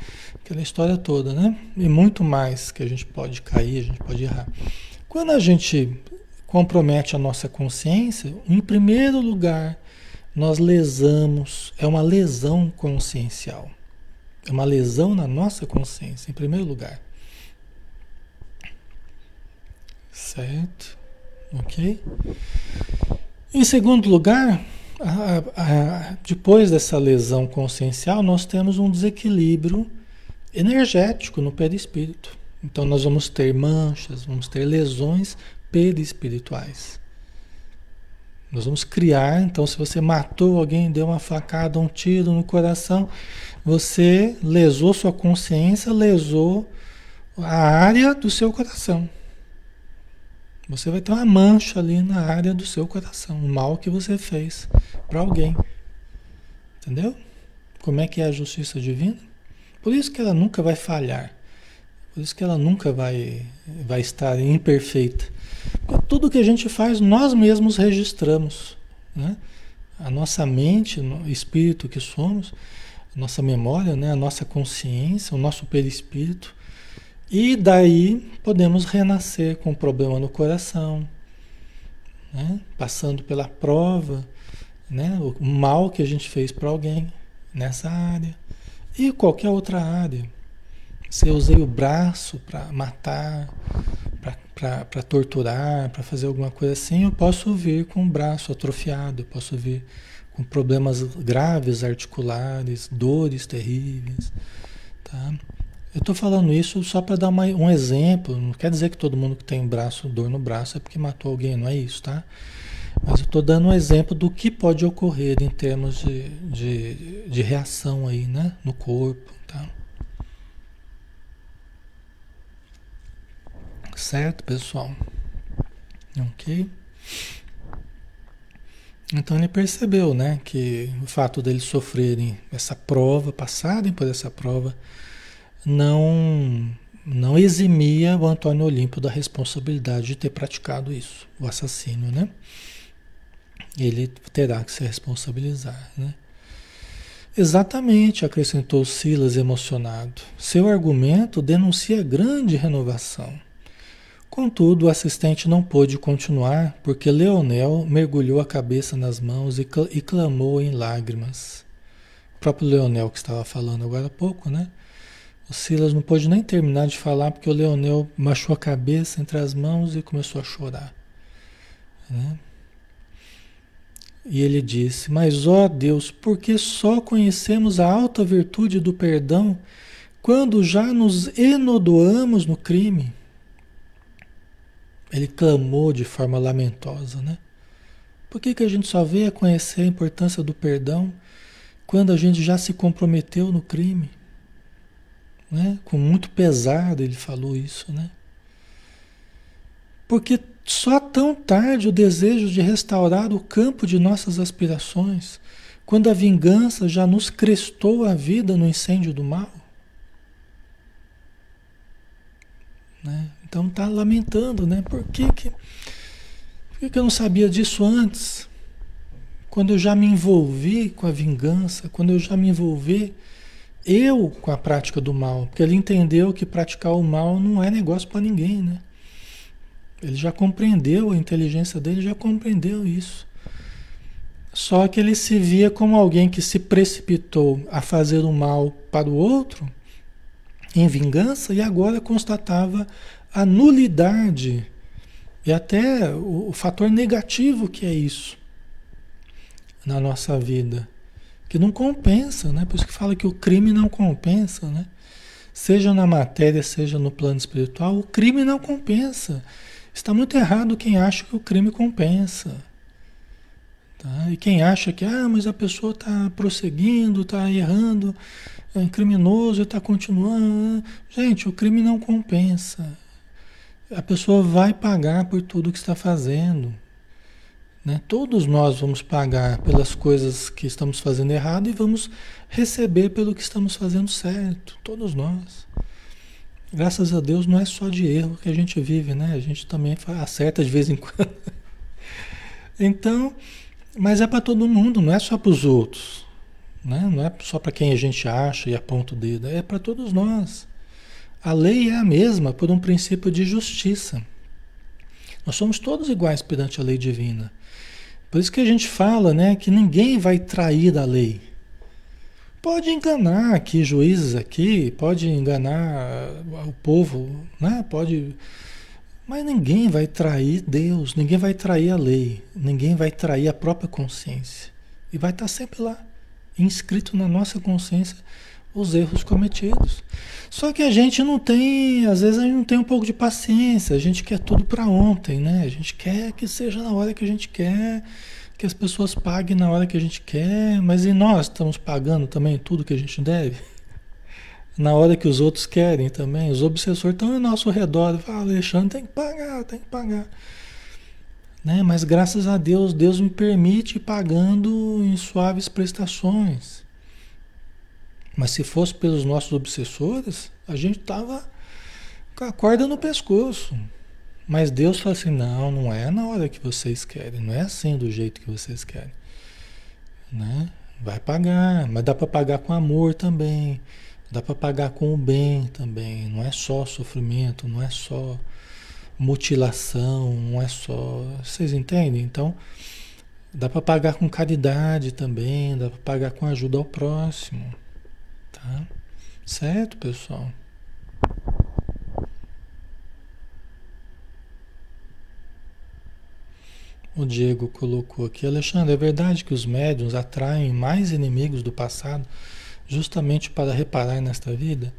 aquela história toda, né? E muito mais que a gente pode cair, a gente pode errar. Quando a gente compromete a nossa consciência, em primeiro lugar, nós lesamos, é uma lesão consciencial. É uma lesão na nossa consciência, em primeiro lugar. Certo? Ok? Em segundo lugar, a, a, depois dessa lesão consciencial, nós temos um desequilíbrio energético no perispírito. Então, nós vamos ter manchas, vamos ter lesões perispirituais. Nós vamos criar, então, se você matou alguém, deu uma facada, um tiro no coração, você lesou sua consciência, lesou a área do seu coração. Você vai ter uma mancha ali na área do seu coração, o mal que você fez para alguém. Entendeu? Como é que é a justiça divina? Por isso que ela nunca vai falhar. Por isso que ela nunca vai, vai estar imperfeita. Porque tudo que a gente faz, nós mesmos registramos. Né? A nossa mente, o espírito que somos, a nossa memória, né? a nossa consciência, o nosso perispírito. E daí podemos renascer com um problema no coração, né? passando pela prova, né? o mal que a gente fez para alguém nessa área e qualquer outra área. Se eu usei o braço para matar, para torturar, para fazer alguma coisa assim, eu posso vir com o braço atrofiado, eu posso vir com problemas graves articulares, dores terríveis. Tá? Eu estou falando isso só para dar uma, um exemplo, não quer dizer que todo mundo que tem braço, dor no braço é porque matou alguém, não é isso, tá? Mas eu estou dando um exemplo do que pode ocorrer em termos de, de, de reação aí, né? No corpo, tá? Certo, pessoal? Ok? Então ele percebeu, né, que o fato deles sofrerem essa prova, passarem por essa prova, não não eximia o Antônio Olímpio da responsabilidade de ter praticado isso, o assassínio, né? Ele terá que se responsabilizar, né? Exatamente, acrescentou Silas emocionado. Seu argumento denuncia grande renovação. Contudo, o assistente não pôde continuar porque Leonel mergulhou a cabeça nas mãos e, cl e clamou em lágrimas. O próprio Leonel que estava falando agora há pouco, né? O Silas não pôde nem terminar de falar porque o Leonel machou a cabeça entre as mãos e começou a chorar. Né? E ele disse: Mas ó Deus, por que só conhecemos a alta virtude do perdão quando já nos enodoamos no crime? Ele clamou de forma lamentosa, né? Por que, que a gente só veio a conhecer a importância do perdão quando a gente já se comprometeu no crime? Né? Com muito pesado ele falou isso, né? Porque só tão tarde o desejo de restaurar o campo de nossas aspirações, quando a vingança já nos crestou a vida no incêndio do mal. Né? Então está lamentando, né? Por que, que, por que eu não sabia disso antes? Quando eu já me envolvi com a vingança, quando eu já me envolvi eu com a prática do mal, porque ele entendeu que praticar o mal não é negócio para ninguém, né? Ele já compreendeu, a inteligência dele já compreendeu isso. Só que ele se via como alguém que se precipitou a fazer o mal para o outro em vingança e agora constatava a nulidade e até o, o fator negativo que é isso na nossa vida, que não compensa, né? Por isso que fala que o crime não compensa, né? Seja na matéria, seja no plano espiritual, o crime não compensa. Está muito errado quem acha que o crime compensa. Tá? E quem acha que, ah, mas a pessoa está prosseguindo, está errando, é criminoso está continuando. Gente, o crime não compensa. A pessoa vai pagar por tudo que está fazendo. Né? Todos nós vamos pagar pelas coisas que estamos fazendo errado e vamos receber pelo que estamos fazendo certo. Todos nós. Graças a Deus não é só de erro que a gente vive, né? A gente também acerta de vez em <laughs> quando. Então, mas é para todo mundo, não é só para os outros. Né? Não é só para quem a gente acha e aponta o dedo, é para todos nós. A lei é a mesma por um princípio de justiça. Nós somos todos iguais perante a lei divina. Por isso que a gente fala né, que ninguém vai trair da lei. Pode enganar aqui juízes aqui, pode enganar o povo, né? Pode, mas ninguém vai trair Deus, ninguém vai trair a lei, ninguém vai trair a própria consciência. E vai estar sempre lá, inscrito na nossa consciência os erros cometidos. Só que a gente não tem, às vezes a gente não tem um pouco de paciência, a gente quer tudo para ontem, né? A gente quer que seja na hora que a gente quer, que as pessoas paguem na hora que a gente quer, mas e nós estamos pagando também tudo que a gente deve? <laughs> Na hora que os outros querem também, os obsessores estão ao nosso redor, falam, Alexandre, tem que pagar, tem que pagar. Né? Mas graças a Deus, Deus me permite ir pagando em suaves prestações. Mas se fosse pelos nossos obsessores, a gente estava com a corda no pescoço. Mas Deus fala assim: não, não é na hora que vocês querem, não é assim do jeito que vocês querem. Né? Vai pagar, mas dá para pagar com amor também, dá para pagar com o bem também. Não é só sofrimento, não é só mutilação, não é só. Vocês entendem? Então, dá para pagar com caridade também, dá para pagar com ajuda ao próximo. Tá? Certo, pessoal? O Diego colocou aqui, Alexandre, é verdade que os médiums atraem mais inimigos do passado justamente para reparar nesta vida?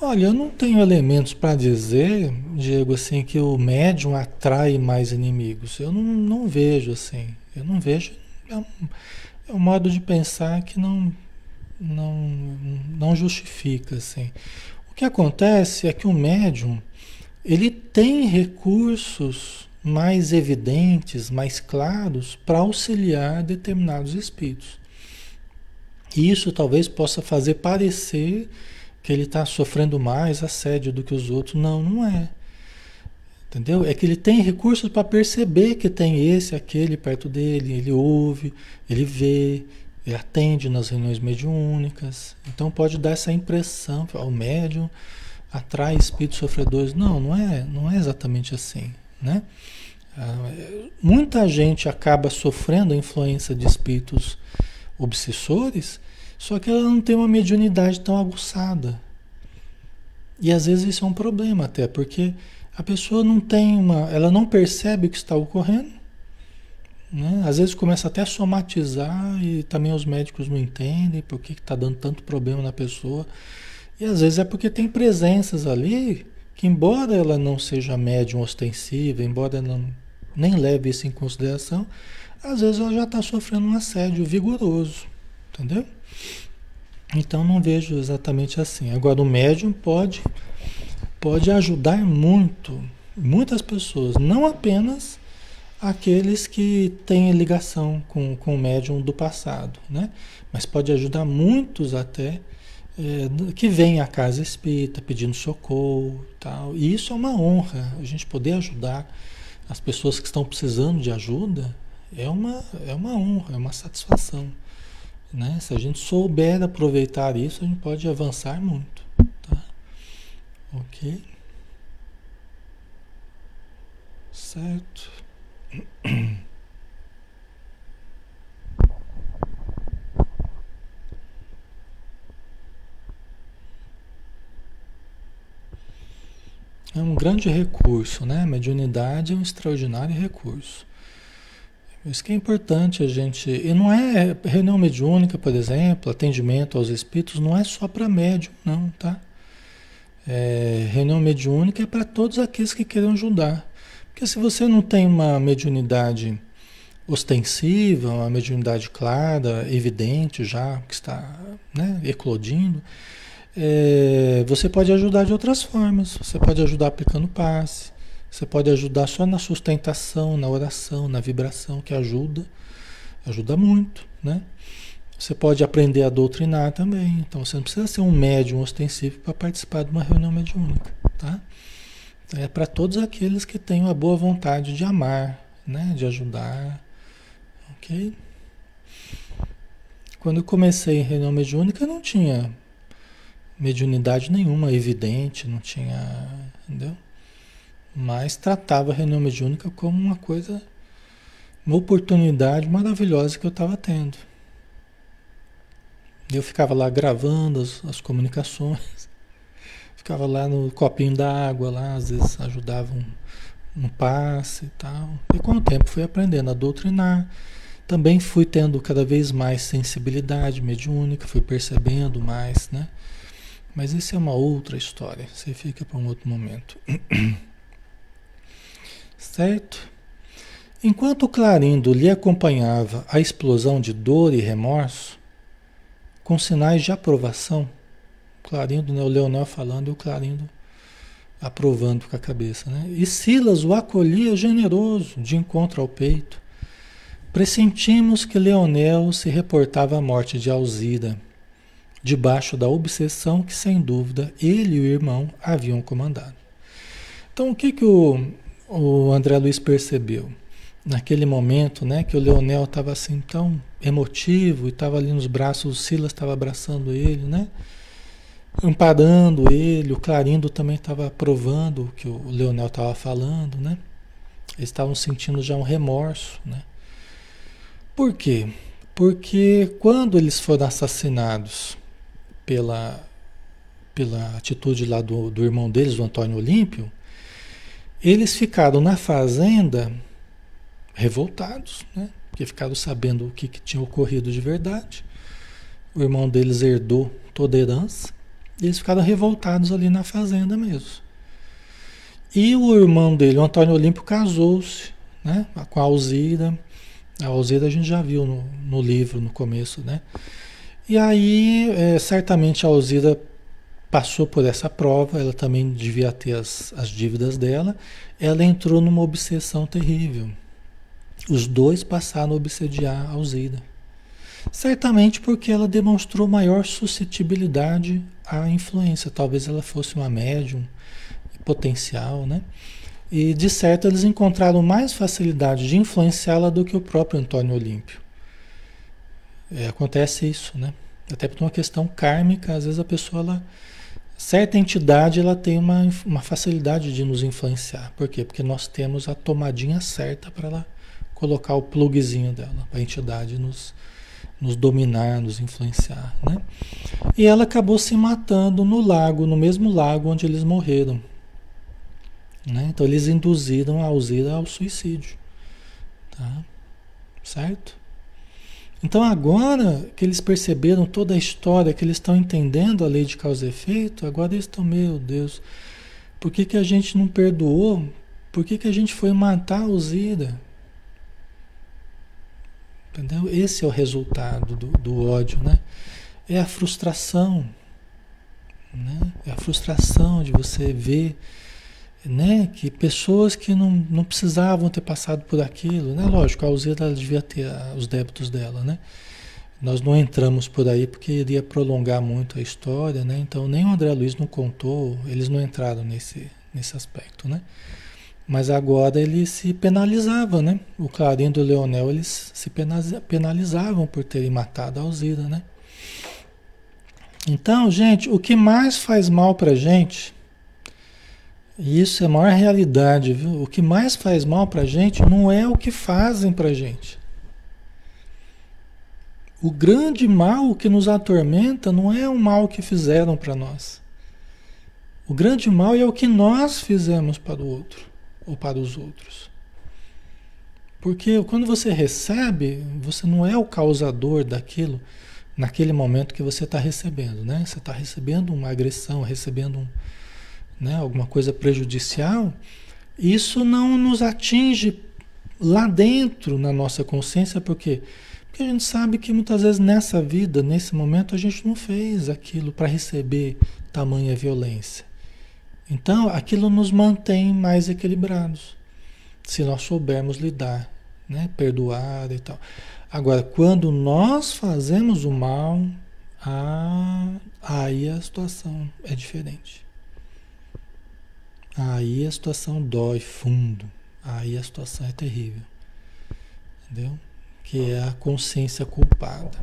Olha, eu não tenho elementos para dizer, Diego, assim, que o médium atrai mais inimigos. Eu não, não vejo assim. Eu não vejo. É um, é um modo de pensar que não, não, não justifica assim. O que acontece é que o médium ele tem recursos mais evidentes, mais claros para auxiliar determinados espíritos. E isso talvez possa fazer parecer que ele está sofrendo mais assédio do que os outros. Não, não é. Entendeu? É que ele tem recursos para perceber que tem esse, aquele perto dele, ele ouve, ele vê, ele atende nas reuniões mediúnicas. Então pode dar essa impressão, o médium atrai espíritos sofredores. Não, não é, não é exatamente assim, né? Ah, muita gente acaba sofrendo a influência de espíritos obsessores, só que ela não tem uma mediunidade tão aguçada. E às vezes isso é um problema até, porque a pessoa não tem uma, ela não percebe o que está ocorrendo né? Às vezes começa até a somatizar e também os médicos não entendem por que está dando tanto problema na pessoa. E às vezes é porque tem presenças ali que, embora ela não seja médium ostensiva, embora ela não, nem leve isso em consideração, às vezes ela já está sofrendo um assédio vigoroso. Entendeu? Então não vejo exatamente assim. Agora o médium pode, pode ajudar muito, muitas pessoas, não apenas aqueles que têm ligação com, com o médium do passado, né? Mas pode ajudar muitos até é, que vêm à casa espírita pedindo socorro tal. E isso é uma honra, a gente poder ajudar as pessoas que estão precisando de ajuda é uma, é uma honra, é uma satisfação. Né? Se a gente souber aproveitar isso, a gente pode avançar muito. Tá? Ok? Certo. É um grande recurso, né? A mediunidade é um extraordinário recurso. Isso que é importante a gente. E não é reunião mediúnica, por exemplo, atendimento aos espíritos, não é só para médium, não, tá? É, reunião mediúnica é para todos aqueles que queiram ajudar. Porque se você não tem uma mediunidade ostensiva, uma mediunidade clara, evidente já, que está né, eclodindo, é, você pode ajudar de outras formas. Você pode ajudar aplicando passe, você pode ajudar só na sustentação, na oração, na vibração, que ajuda, ajuda muito, né? Você pode aprender a doutrinar também. Então você não precisa ser um médium ostensivo para participar de uma reunião mediúnica, tá? É para todos aqueles que têm a boa vontade de amar, né? De ajudar, ok? Quando eu comecei em reunião mediúnica, não tinha mediunidade nenhuma evidente, não tinha, entendeu? mas tratava a reunião mediúnica como uma coisa, uma oportunidade maravilhosa que eu estava tendo. Eu ficava lá gravando as, as, comunicações, ficava lá no copinho da água, lá, às vezes ajudava um, um passe e tal. E com o tempo fui aprendendo a doutrinar. Também fui tendo cada vez mais sensibilidade mediúnica, fui percebendo mais, né? Mas isso é uma outra história, você fica para um outro momento. <clears throat> Certo? Enquanto Clarindo lhe acompanhava a explosão de dor e remorso, com sinais de aprovação, Clarindo, né, o Leonel falando e o Clarindo aprovando com a cabeça, né? E Silas o acolhia generoso, de encontro ao peito. Pressentimos que Leonel se reportava à morte de Alzira, debaixo da obsessão que, sem dúvida, ele e o irmão haviam comandado. Então, o que, que o, o André Luiz percebeu naquele momento, né, que o Leonel estava assim tão emotivo e estava ali nos braços, o Silas estava abraçando ele, né, amparando ele, o Clarindo também estava aprovando o que o Leonel estava falando, né, eles estavam sentindo já um remorso, né. Por quê? Porque quando eles foram assassinados pela, pela atitude lá do, do irmão deles, o Antônio Olímpio, eles ficaram na fazenda revoltados, né? Porque ficaram sabendo o que, que tinha ocorrido de verdade. O irmão deles herdou toda a herança. Eles ficaram revoltados ali na fazenda mesmo. E o irmão dele, o Antônio Olímpio, casou-se né, com a Alzira. A Alzira a gente já viu no, no livro, no começo, né? E aí, é, certamente a Alzira passou por essa prova, ela também devia ter as, as dívidas dela, ela entrou numa obsessão terrível. Os dois passaram a obsediar a Alzira. Certamente porque ela demonstrou maior suscetibilidade à influência. Talvez ela fosse uma médium potencial, né? E de certo eles encontraram mais facilidade de influenciá-la do que o próprio Antônio Olímpio. É, acontece isso, né? Até por uma questão kármica, às vezes a pessoa ela, certa entidade ela tem uma, uma facilidade de nos influenciar. Por quê? Porque nós temos a tomadinha certa para ela colocar o plugzinho dela, para a entidade nos, nos dominar, nos influenciar. Né? E ela acabou se matando no lago, no mesmo lago onde eles morreram. Né? Então eles induziram a Alzira ao suicídio. Tá? Certo? Então agora que eles perceberam toda a história, que eles estão entendendo a lei de causa e efeito, agora eles estão, meu Deus, por que, que a gente não perdoou? Por que, que a gente foi matar a Zira? Entendeu? Esse é o resultado do, do ódio, né? É a frustração, né? É a frustração de você ver né? Que pessoas que não, não precisavam ter passado por aquilo, né? Lógico, a Alzira devia ter os débitos dela, né? Nós não entramos por aí porque iria prolongar muito a história, né? Então nem o André Luiz não contou, eles não entraram nesse, nesse aspecto, né? Mas agora ele se penalizava, né? O Clarindo e o Leonel, eles se penalizavam por terem matado a Alzira, né? Então, gente, o que mais faz mal pra gente e isso é a maior realidade, viu? O que mais faz mal para a gente não é o que fazem para a gente. O grande mal que nos atormenta não é o mal que fizeram para nós. O grande mal é o que nós fizemos para o outro ou para os outros. Porque quando você recebe, você não é o causador daquilo naquele momento que você está recebendo, né? Você está recebendo uma agressão, recebendo um, né, alguma coisa prejudicial. Isso não nos atinge lá dentro na nossa consciência, por quê? Porque a gente sabe que muitas vezes nessa vida, nesse momento, a gente não fez aquilo para receber tamanha violência. Então, aquilo nos mantém mais equilibrados, se nós soubermos lidar, né? perdoar e tal. Agora, quando nós fazemos o mal, ah, aí a situação é diferente. Aí a situação dói fundo. Aí a situação é terrível. Entendeu? Que é a consciência culpada.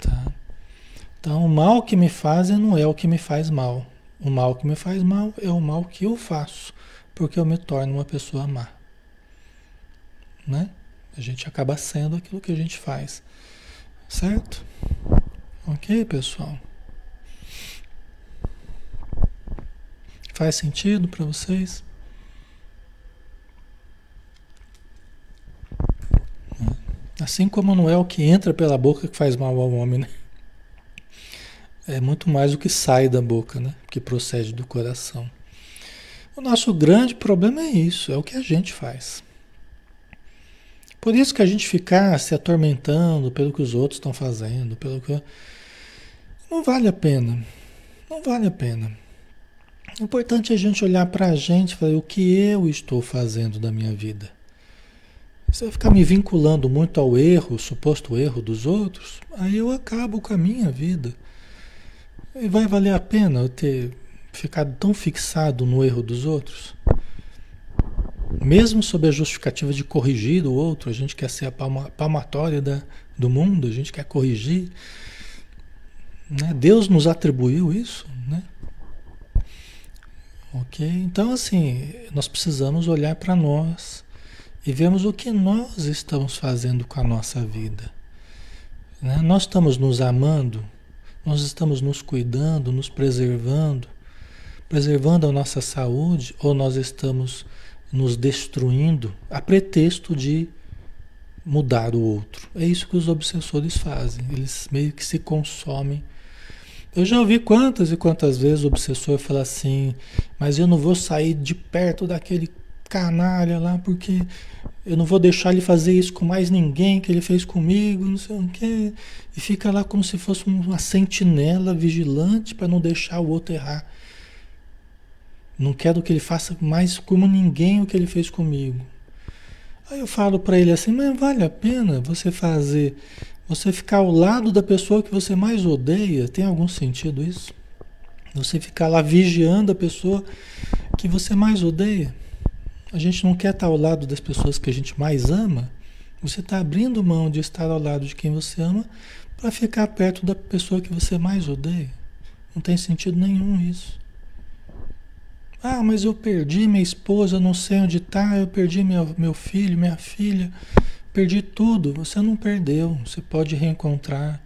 Tá? Então, o mal que me fazem não é o que me faz mal. O mal que me faz mal é o mal que eu faço, porque eu me torno uma pessoa má. Né? A gente acaba sendo aquilo que a gente faz. Certo? Ok, pessoal? Faz sentido para vocês? Assim como não é o que entra pela boca que faz mal ao homem, né? É muito mais o que sai da boca, né? Que procede do coração. O nosso grande problema é isso, é o que a gente faz. Por isso que a gente ficar se atormentando pelo que os outros estão fazendo, pelo que. Não vale a pena. Não vale a pena. O importante é a gente olhar para a gente falar o que eu estou fazendo da minha vida. Se eu ficar me vinculando muito ao erro, suposto erro dos outros, aí eu acabo com a minha vida. E vai valer a pena eu ter ficado tão fixado no erro dos outros? Mesmo sob a justificativa de corrigir o outro, a gente quer ser a palma, palmatória da, do mundo, a gente quer corrigir. Né? Deus nos atribuiu isso, né? Ok? Então, assim, nós precisamos olhar para nós e vermos o que nós estamos fazendo com a nossa vida. Né? Nós estamos nos amando, nós estamos nos cuidando, nos preservando, preservando a nossa saúde, ou nós estamos nos destruindo a pretexto de mudar o outro. É isso que os obsessores fazem, eles meio que se consomem. Eu já ouvi quantas e quantas vezes o obsessor fala assim, mas eu não vou sair de perto daquele canalha lá, porque eu não vou deixar ele fazer isso com mais ninguém que ele fez comigo, não sei o quê. E fica lá como se fosse uma sentinela vigilante para não deixar o outro errar. Não quero que ele faça mais como ninguém o que ele fez comigo. Aí eu falo para ele assim, mas vale a pena você fazer, você ficar ao lado da pessoa que você mais odeia? Tem algum sentido isso? Você ficar lá vigiando a pessoa que você mais odeia? A gente não quer estar ao lado das pessoas que a gente mais ama. Você está abrindo mão de estar ao lado de quem você ama para ficar perto da pessoa que você mais odeia. Não tem sentido nenhum isso. Ah, mas eu perdi minha esposa, não sei onde está, eu perdi meu, meu filho, minha filha, perdi tudo. Você não perdeu, você pode reencontrar,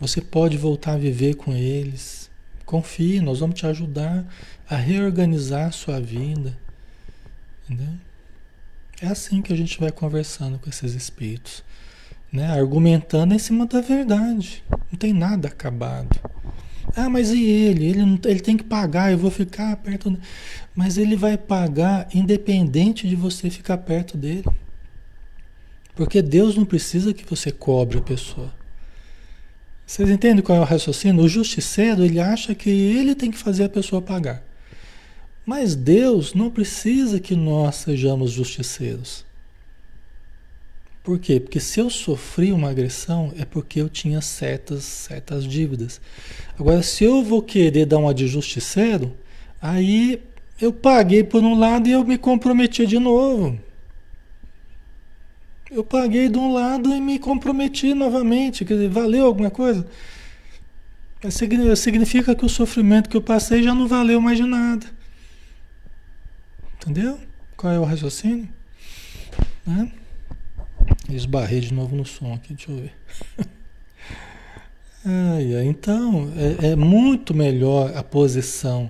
você pode voltar a viver com eles. Confie, nós vamos te ajudar a reorganizar a sua vida. Entendeu? É assim que a gente vai conversando com esses espíritos, né? argumentando em cima da verdade. Não tem nada acabado. Ah, mas e ele? Ele, não, ele tem que pagar, eu vou ficar perto. Mas ele vai pagar independente de você ficar perto dele. Porque Deus não precisa que você cobre a pessoa. Vocês entendem qual é o raciocínio? O justiceiro, ele acha que ele tem que fazer a pessoa pagar. Mas Deus não precisa que nós sejamos justiceiros. Por quê? Porque se eu sofri uma agressão é porque eu tinha certas, certas dívidas. Agora, se eu vou querer dar uma de justiceiro, aí eu paguei por um lado e eu me comprometi de novo. Eu paguei de um lado e me comprometi novamente. Quer dizer, valeu alguma coisa? Significa que o sofrimento que eu passei já não valeu mais de nada. Entendeu? Qual é o raciocínio? Né? Esbarrei de novo no som aqui, deixa eu ver. <laughs> Então, é, é muito melhor a posição.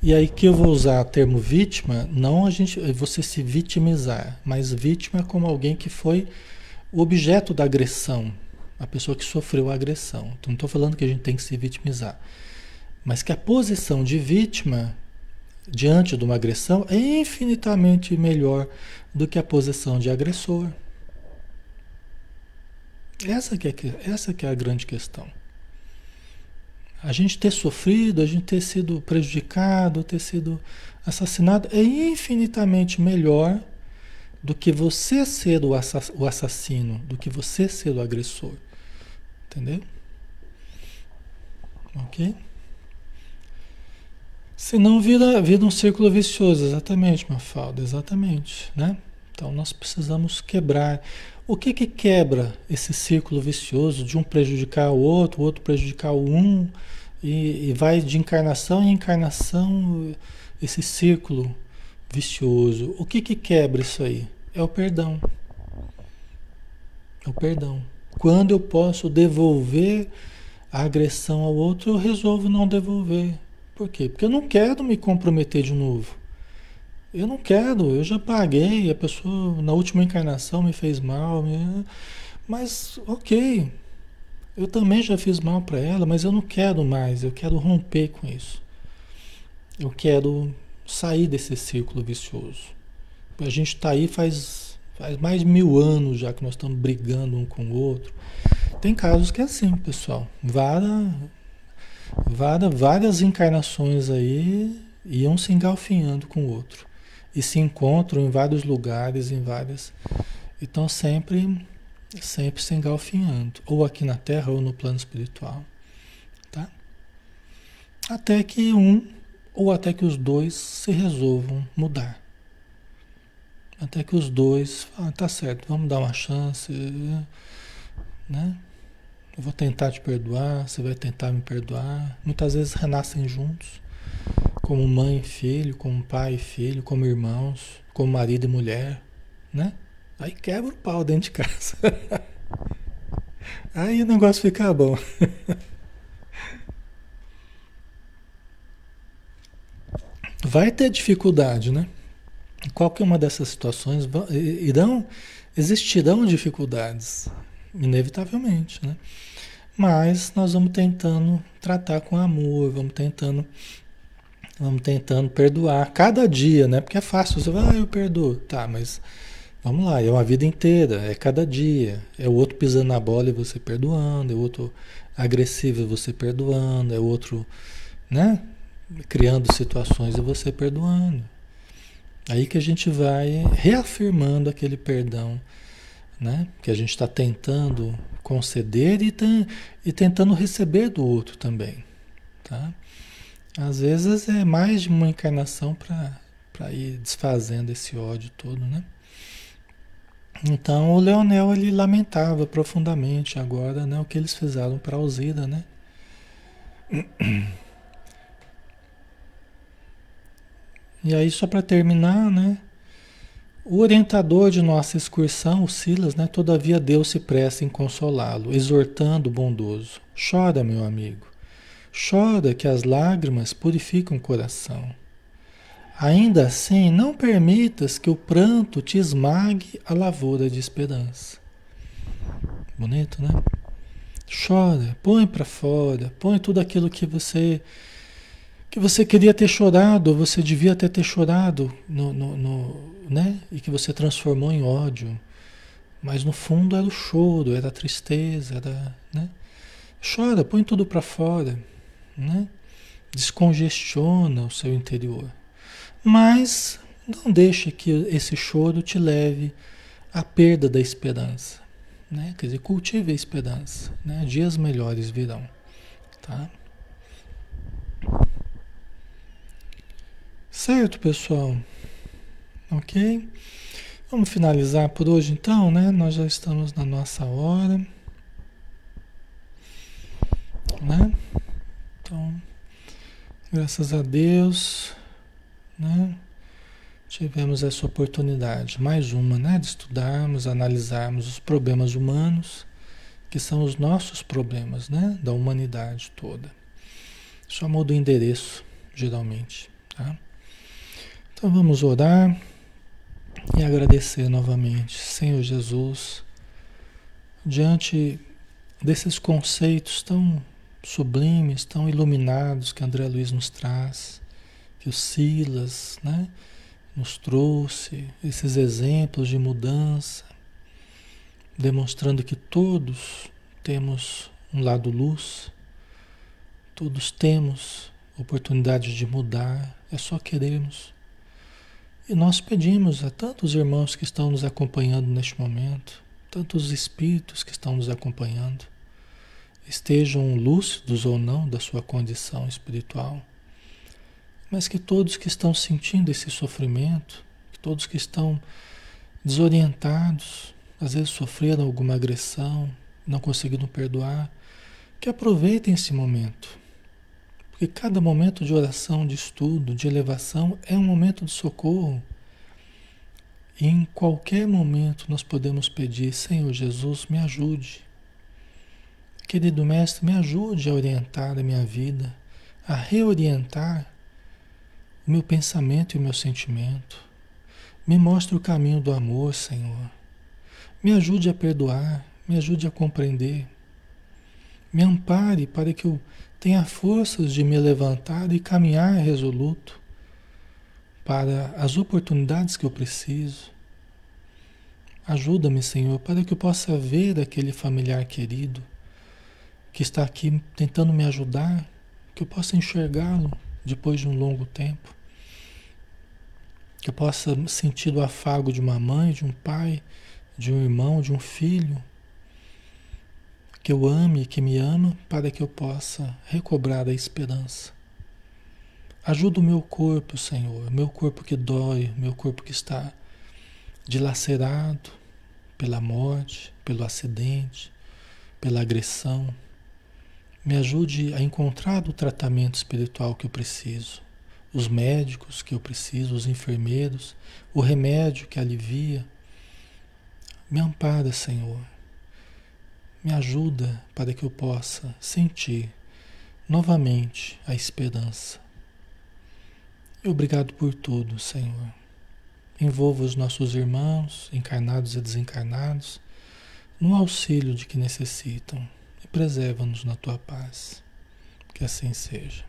E aí que eu vou usar o termo vítima, não a gente, você se vitimizar, mas vítima como alguém que foi o objeto da agressão, a pessoa que sofreu a agressão. Então não estou falando que a gente tem que se vitimizar, mas que a posição de vítima diante de uma agressão é infinitamente melhor do que a posição de agressor. Essa que é, essa que é a grande questão. A gente ter sofrido, a gente ter sido prejudicado, ter sido assassinado é infinitamente melhor do que você ser o assassino, do que você ser o agressor. Entendeu? Ok? Senão vira, vira um círculo vicioso, exatamente, Mafalda, exatamente, né? Então nós precisamos quebrar. O que que quebra esse círculo vicioso de um prejudicar o outro, o outro prejudicar o um, e, e vai de encarnação em encarnação esse círculo vicioso. O que que quebra isso aí? É o perdão. É o perdão. Quando eu posso devolver a agressão ao outro, eu resolvo não devolver. Por quê? Porque eu não quero me comprometer de novo. Eu não quero, eu já paguei, a pessoa na última encarnação me fez mal, mas ok, eu também já fiz mal para ela, mas eu não quero mais, eu quero romper com isso. Eu quero sair desse círculo vicioso. A gente está aí faz, faz mais de mil anos já que nós estamos brigando um com o outro. Tem casos que é assim, pessoal. Várias, várias, várias encarnações aí iam se engalfinhando com o outro. E se encontram em vários lugares, em várias. Então sempre, sempre se engalfinhando. Ou aqui na Terra ou no plano espiritual. Tá? Até que um, ou até que os dois se resolvam mudar. Até que os dois, ah, tá certo, vamos dar uma chance, né? Eu vou tentar te perdoar, você vai tentar me perdoar. Muitas vezes renascem juntos, como mãe e filho, como pai e filho, como irmãos, como marido e mulher, né? Aí quebra o pau dentro de casa. <laughs> Aí o negócio fica bom. <laughs> Vai ter dificuldade, né? Qualquer uma dessas situações irão, existirão dificuldades, inevitavelmente, né? Mas nós vamos tentando tratar com amor, vamos tentando vamos tentando perdoar cada dia, né? Porque é fácil, você vai, ah, eu perdoo. Tá, mas vamos lá, é uma vida inteira, é cada dia. É o outro pisando na bola e você perdoando, é o outro agressivo e você perdoando, é o outro, né? Criando situações e você perdoando. Aí que a gente vai reafirmando aquele perdão, né? Que a gente está tentando conceder e, e tentando receber do outro também, tá? Às vezes é mais de uma encarnação para ir desfazendo esse ódio todo, né? Então o Leonel ele lamentava profundamente agora, né, o que eles fizeram para a Alzira, né? <clears throat> E aí só para terminar, né? O orientador de nossa excursão, o Silas, né, todavia Deus se presta em consolá-lo, exortando o bondoso. Chora, meu amigo. Chora que as lágrimas purificam o coração. Ainda assim, não permitas que o pranto te esmague a lavoura de esperança. Bonito, né? Chora, põe para fora, põe tudo aquilo que você que você queria ter chorado, você devia ter, ter chorado, no, no, no, né? E que você transformou em ódio. Mas no fundo era o choro, era a tristeza, era, né? Chora, põe tudo para fora, né? Descongestiona o seu interior. Mas não deixe que esse choro te leve à perda da esperança, né? Quer dizer, cultive a esperança, né? Dias melhores virão, tá? Certo, pessoal? Ok? Vamos finalizar por hoje então, né? Nós já estamos na nossa hora. Né? Então, graças a Deus, né? Tivemos essa oportunidade, mais uma, né? De estudarmos, analisarmos os problemas humanos, que são os nossos problemas, né? Da humanidade toda. Só muda o endereço, geralmente. Tá? Então vamos orar e agradecer novamente, Senhor Jesus, diante desses conceitos tão sublimes, tão iluminados que André Luiz nos traz, que o Silas né, nos trouxe, esses exemplos de mudança, demonstrando que todos temos um lado luz, todos temos oportunidade de mudar, é só queremos. E nós pedimos a tantos irmãos que estão nos acompanhando neste momento, tantos espíritos que estão nos acompanhando, estejam lúcidos ou não da sua condição espiritual, mas que todos que estão sentindo esse sofrimento, que todos que estão desorientados, às vezes sofreram alguma agressão, não conseguiram perdoar, que aproveitem esse momento. Porque cada momento de oração, de estudo, de elevação é um momento de socorro. E em qualquer momento nós podemos pedir, Senhor Jesus, me ajude. Querido Mestre, me ajude a orientar a minha vida, a reorientar o meu pensamento e o meu sentimento. Me mostre o caminho do amor, Senhor. Me ajude a perdoar, me ajude a compreender. Me ampare para que eu tenha forças de me levantar e caminhar resoluto para as oportunidades que eu preciso. Ajuda-me, Senhor, para que eu possa ver aquele familiar querido que está aqui tentando me ajudar, que eu possa enxergá-lo depois de um longo tempo, que eu possa sentir o afago de uma mãe, de um pai, de um irmão, de um filho, que eu ame, que me ama, para que eu possa recobrar a esperança. Ajuda o meu corpo, Senhor, meu corpo que dói, meu corpo que está dilacerado pela morte, pelo acidente, pela agressão. Me ajude a encontrar o tratamento espiritual que eu preciso, os médicos que eu preciso, os enfermeiros, o remédio que alivia. Me ampara, Senhor. Me ajuda para que eu possa sentir novamente a esperança. E obrigado por tudo, Senhor. Envolva os nossos irmãos, encarnados e desencarnados, no auxílio de que necessitam preserva-nos na tua paz. Que assim seja.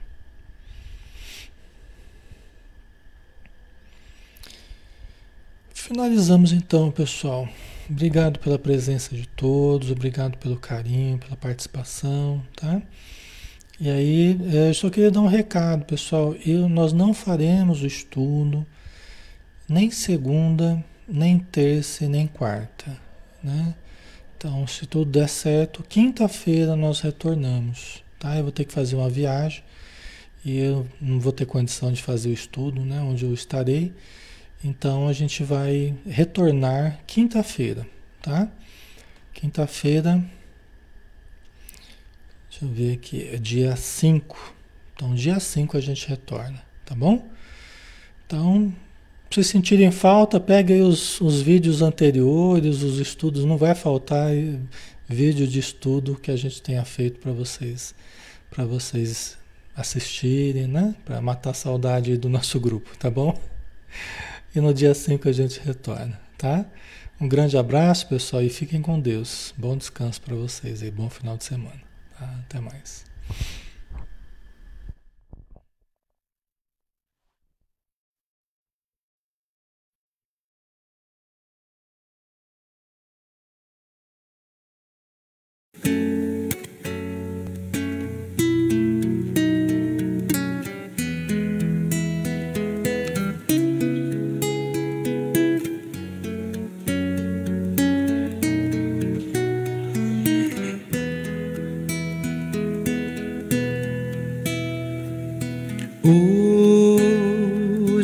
Finalizamos então, pessoal. Obrigado pela presença de todos, obrigado pelo carinho, pela participação, tá? E aí, é, eu só queria dar um recado, pessoal. Eu, nós não faremos o estudo nem segunda, nem terça, nem quarta, né? Então, se tudo der certo, quinta-feira nós retornamos, tá? Eu vou ter que fazer uma viagem e eu não vou ter condição de fazer o estudo, né? Onde eu estarei. Então, a gente vai retornar quinta-feira, tá? Quinta-feira, deixa eu ver aqui, é dia 5. Então, dia 5 a gente retorna, tá bom? Então, se sentirem falta, peguem os, os vídeos anteriores, os estudos, não vai faltar vídeo de estudo que a gente tenha feito para vocês, para vocês assistirem, né? Para matar a saudade do nosso grupo, tá bom? E no dia 5 a gente retorna, tá? Um grande abraço, pessoal, e fiquem com Deus. Bom descanso para vocês e bom final de semana. Tá? Até mais.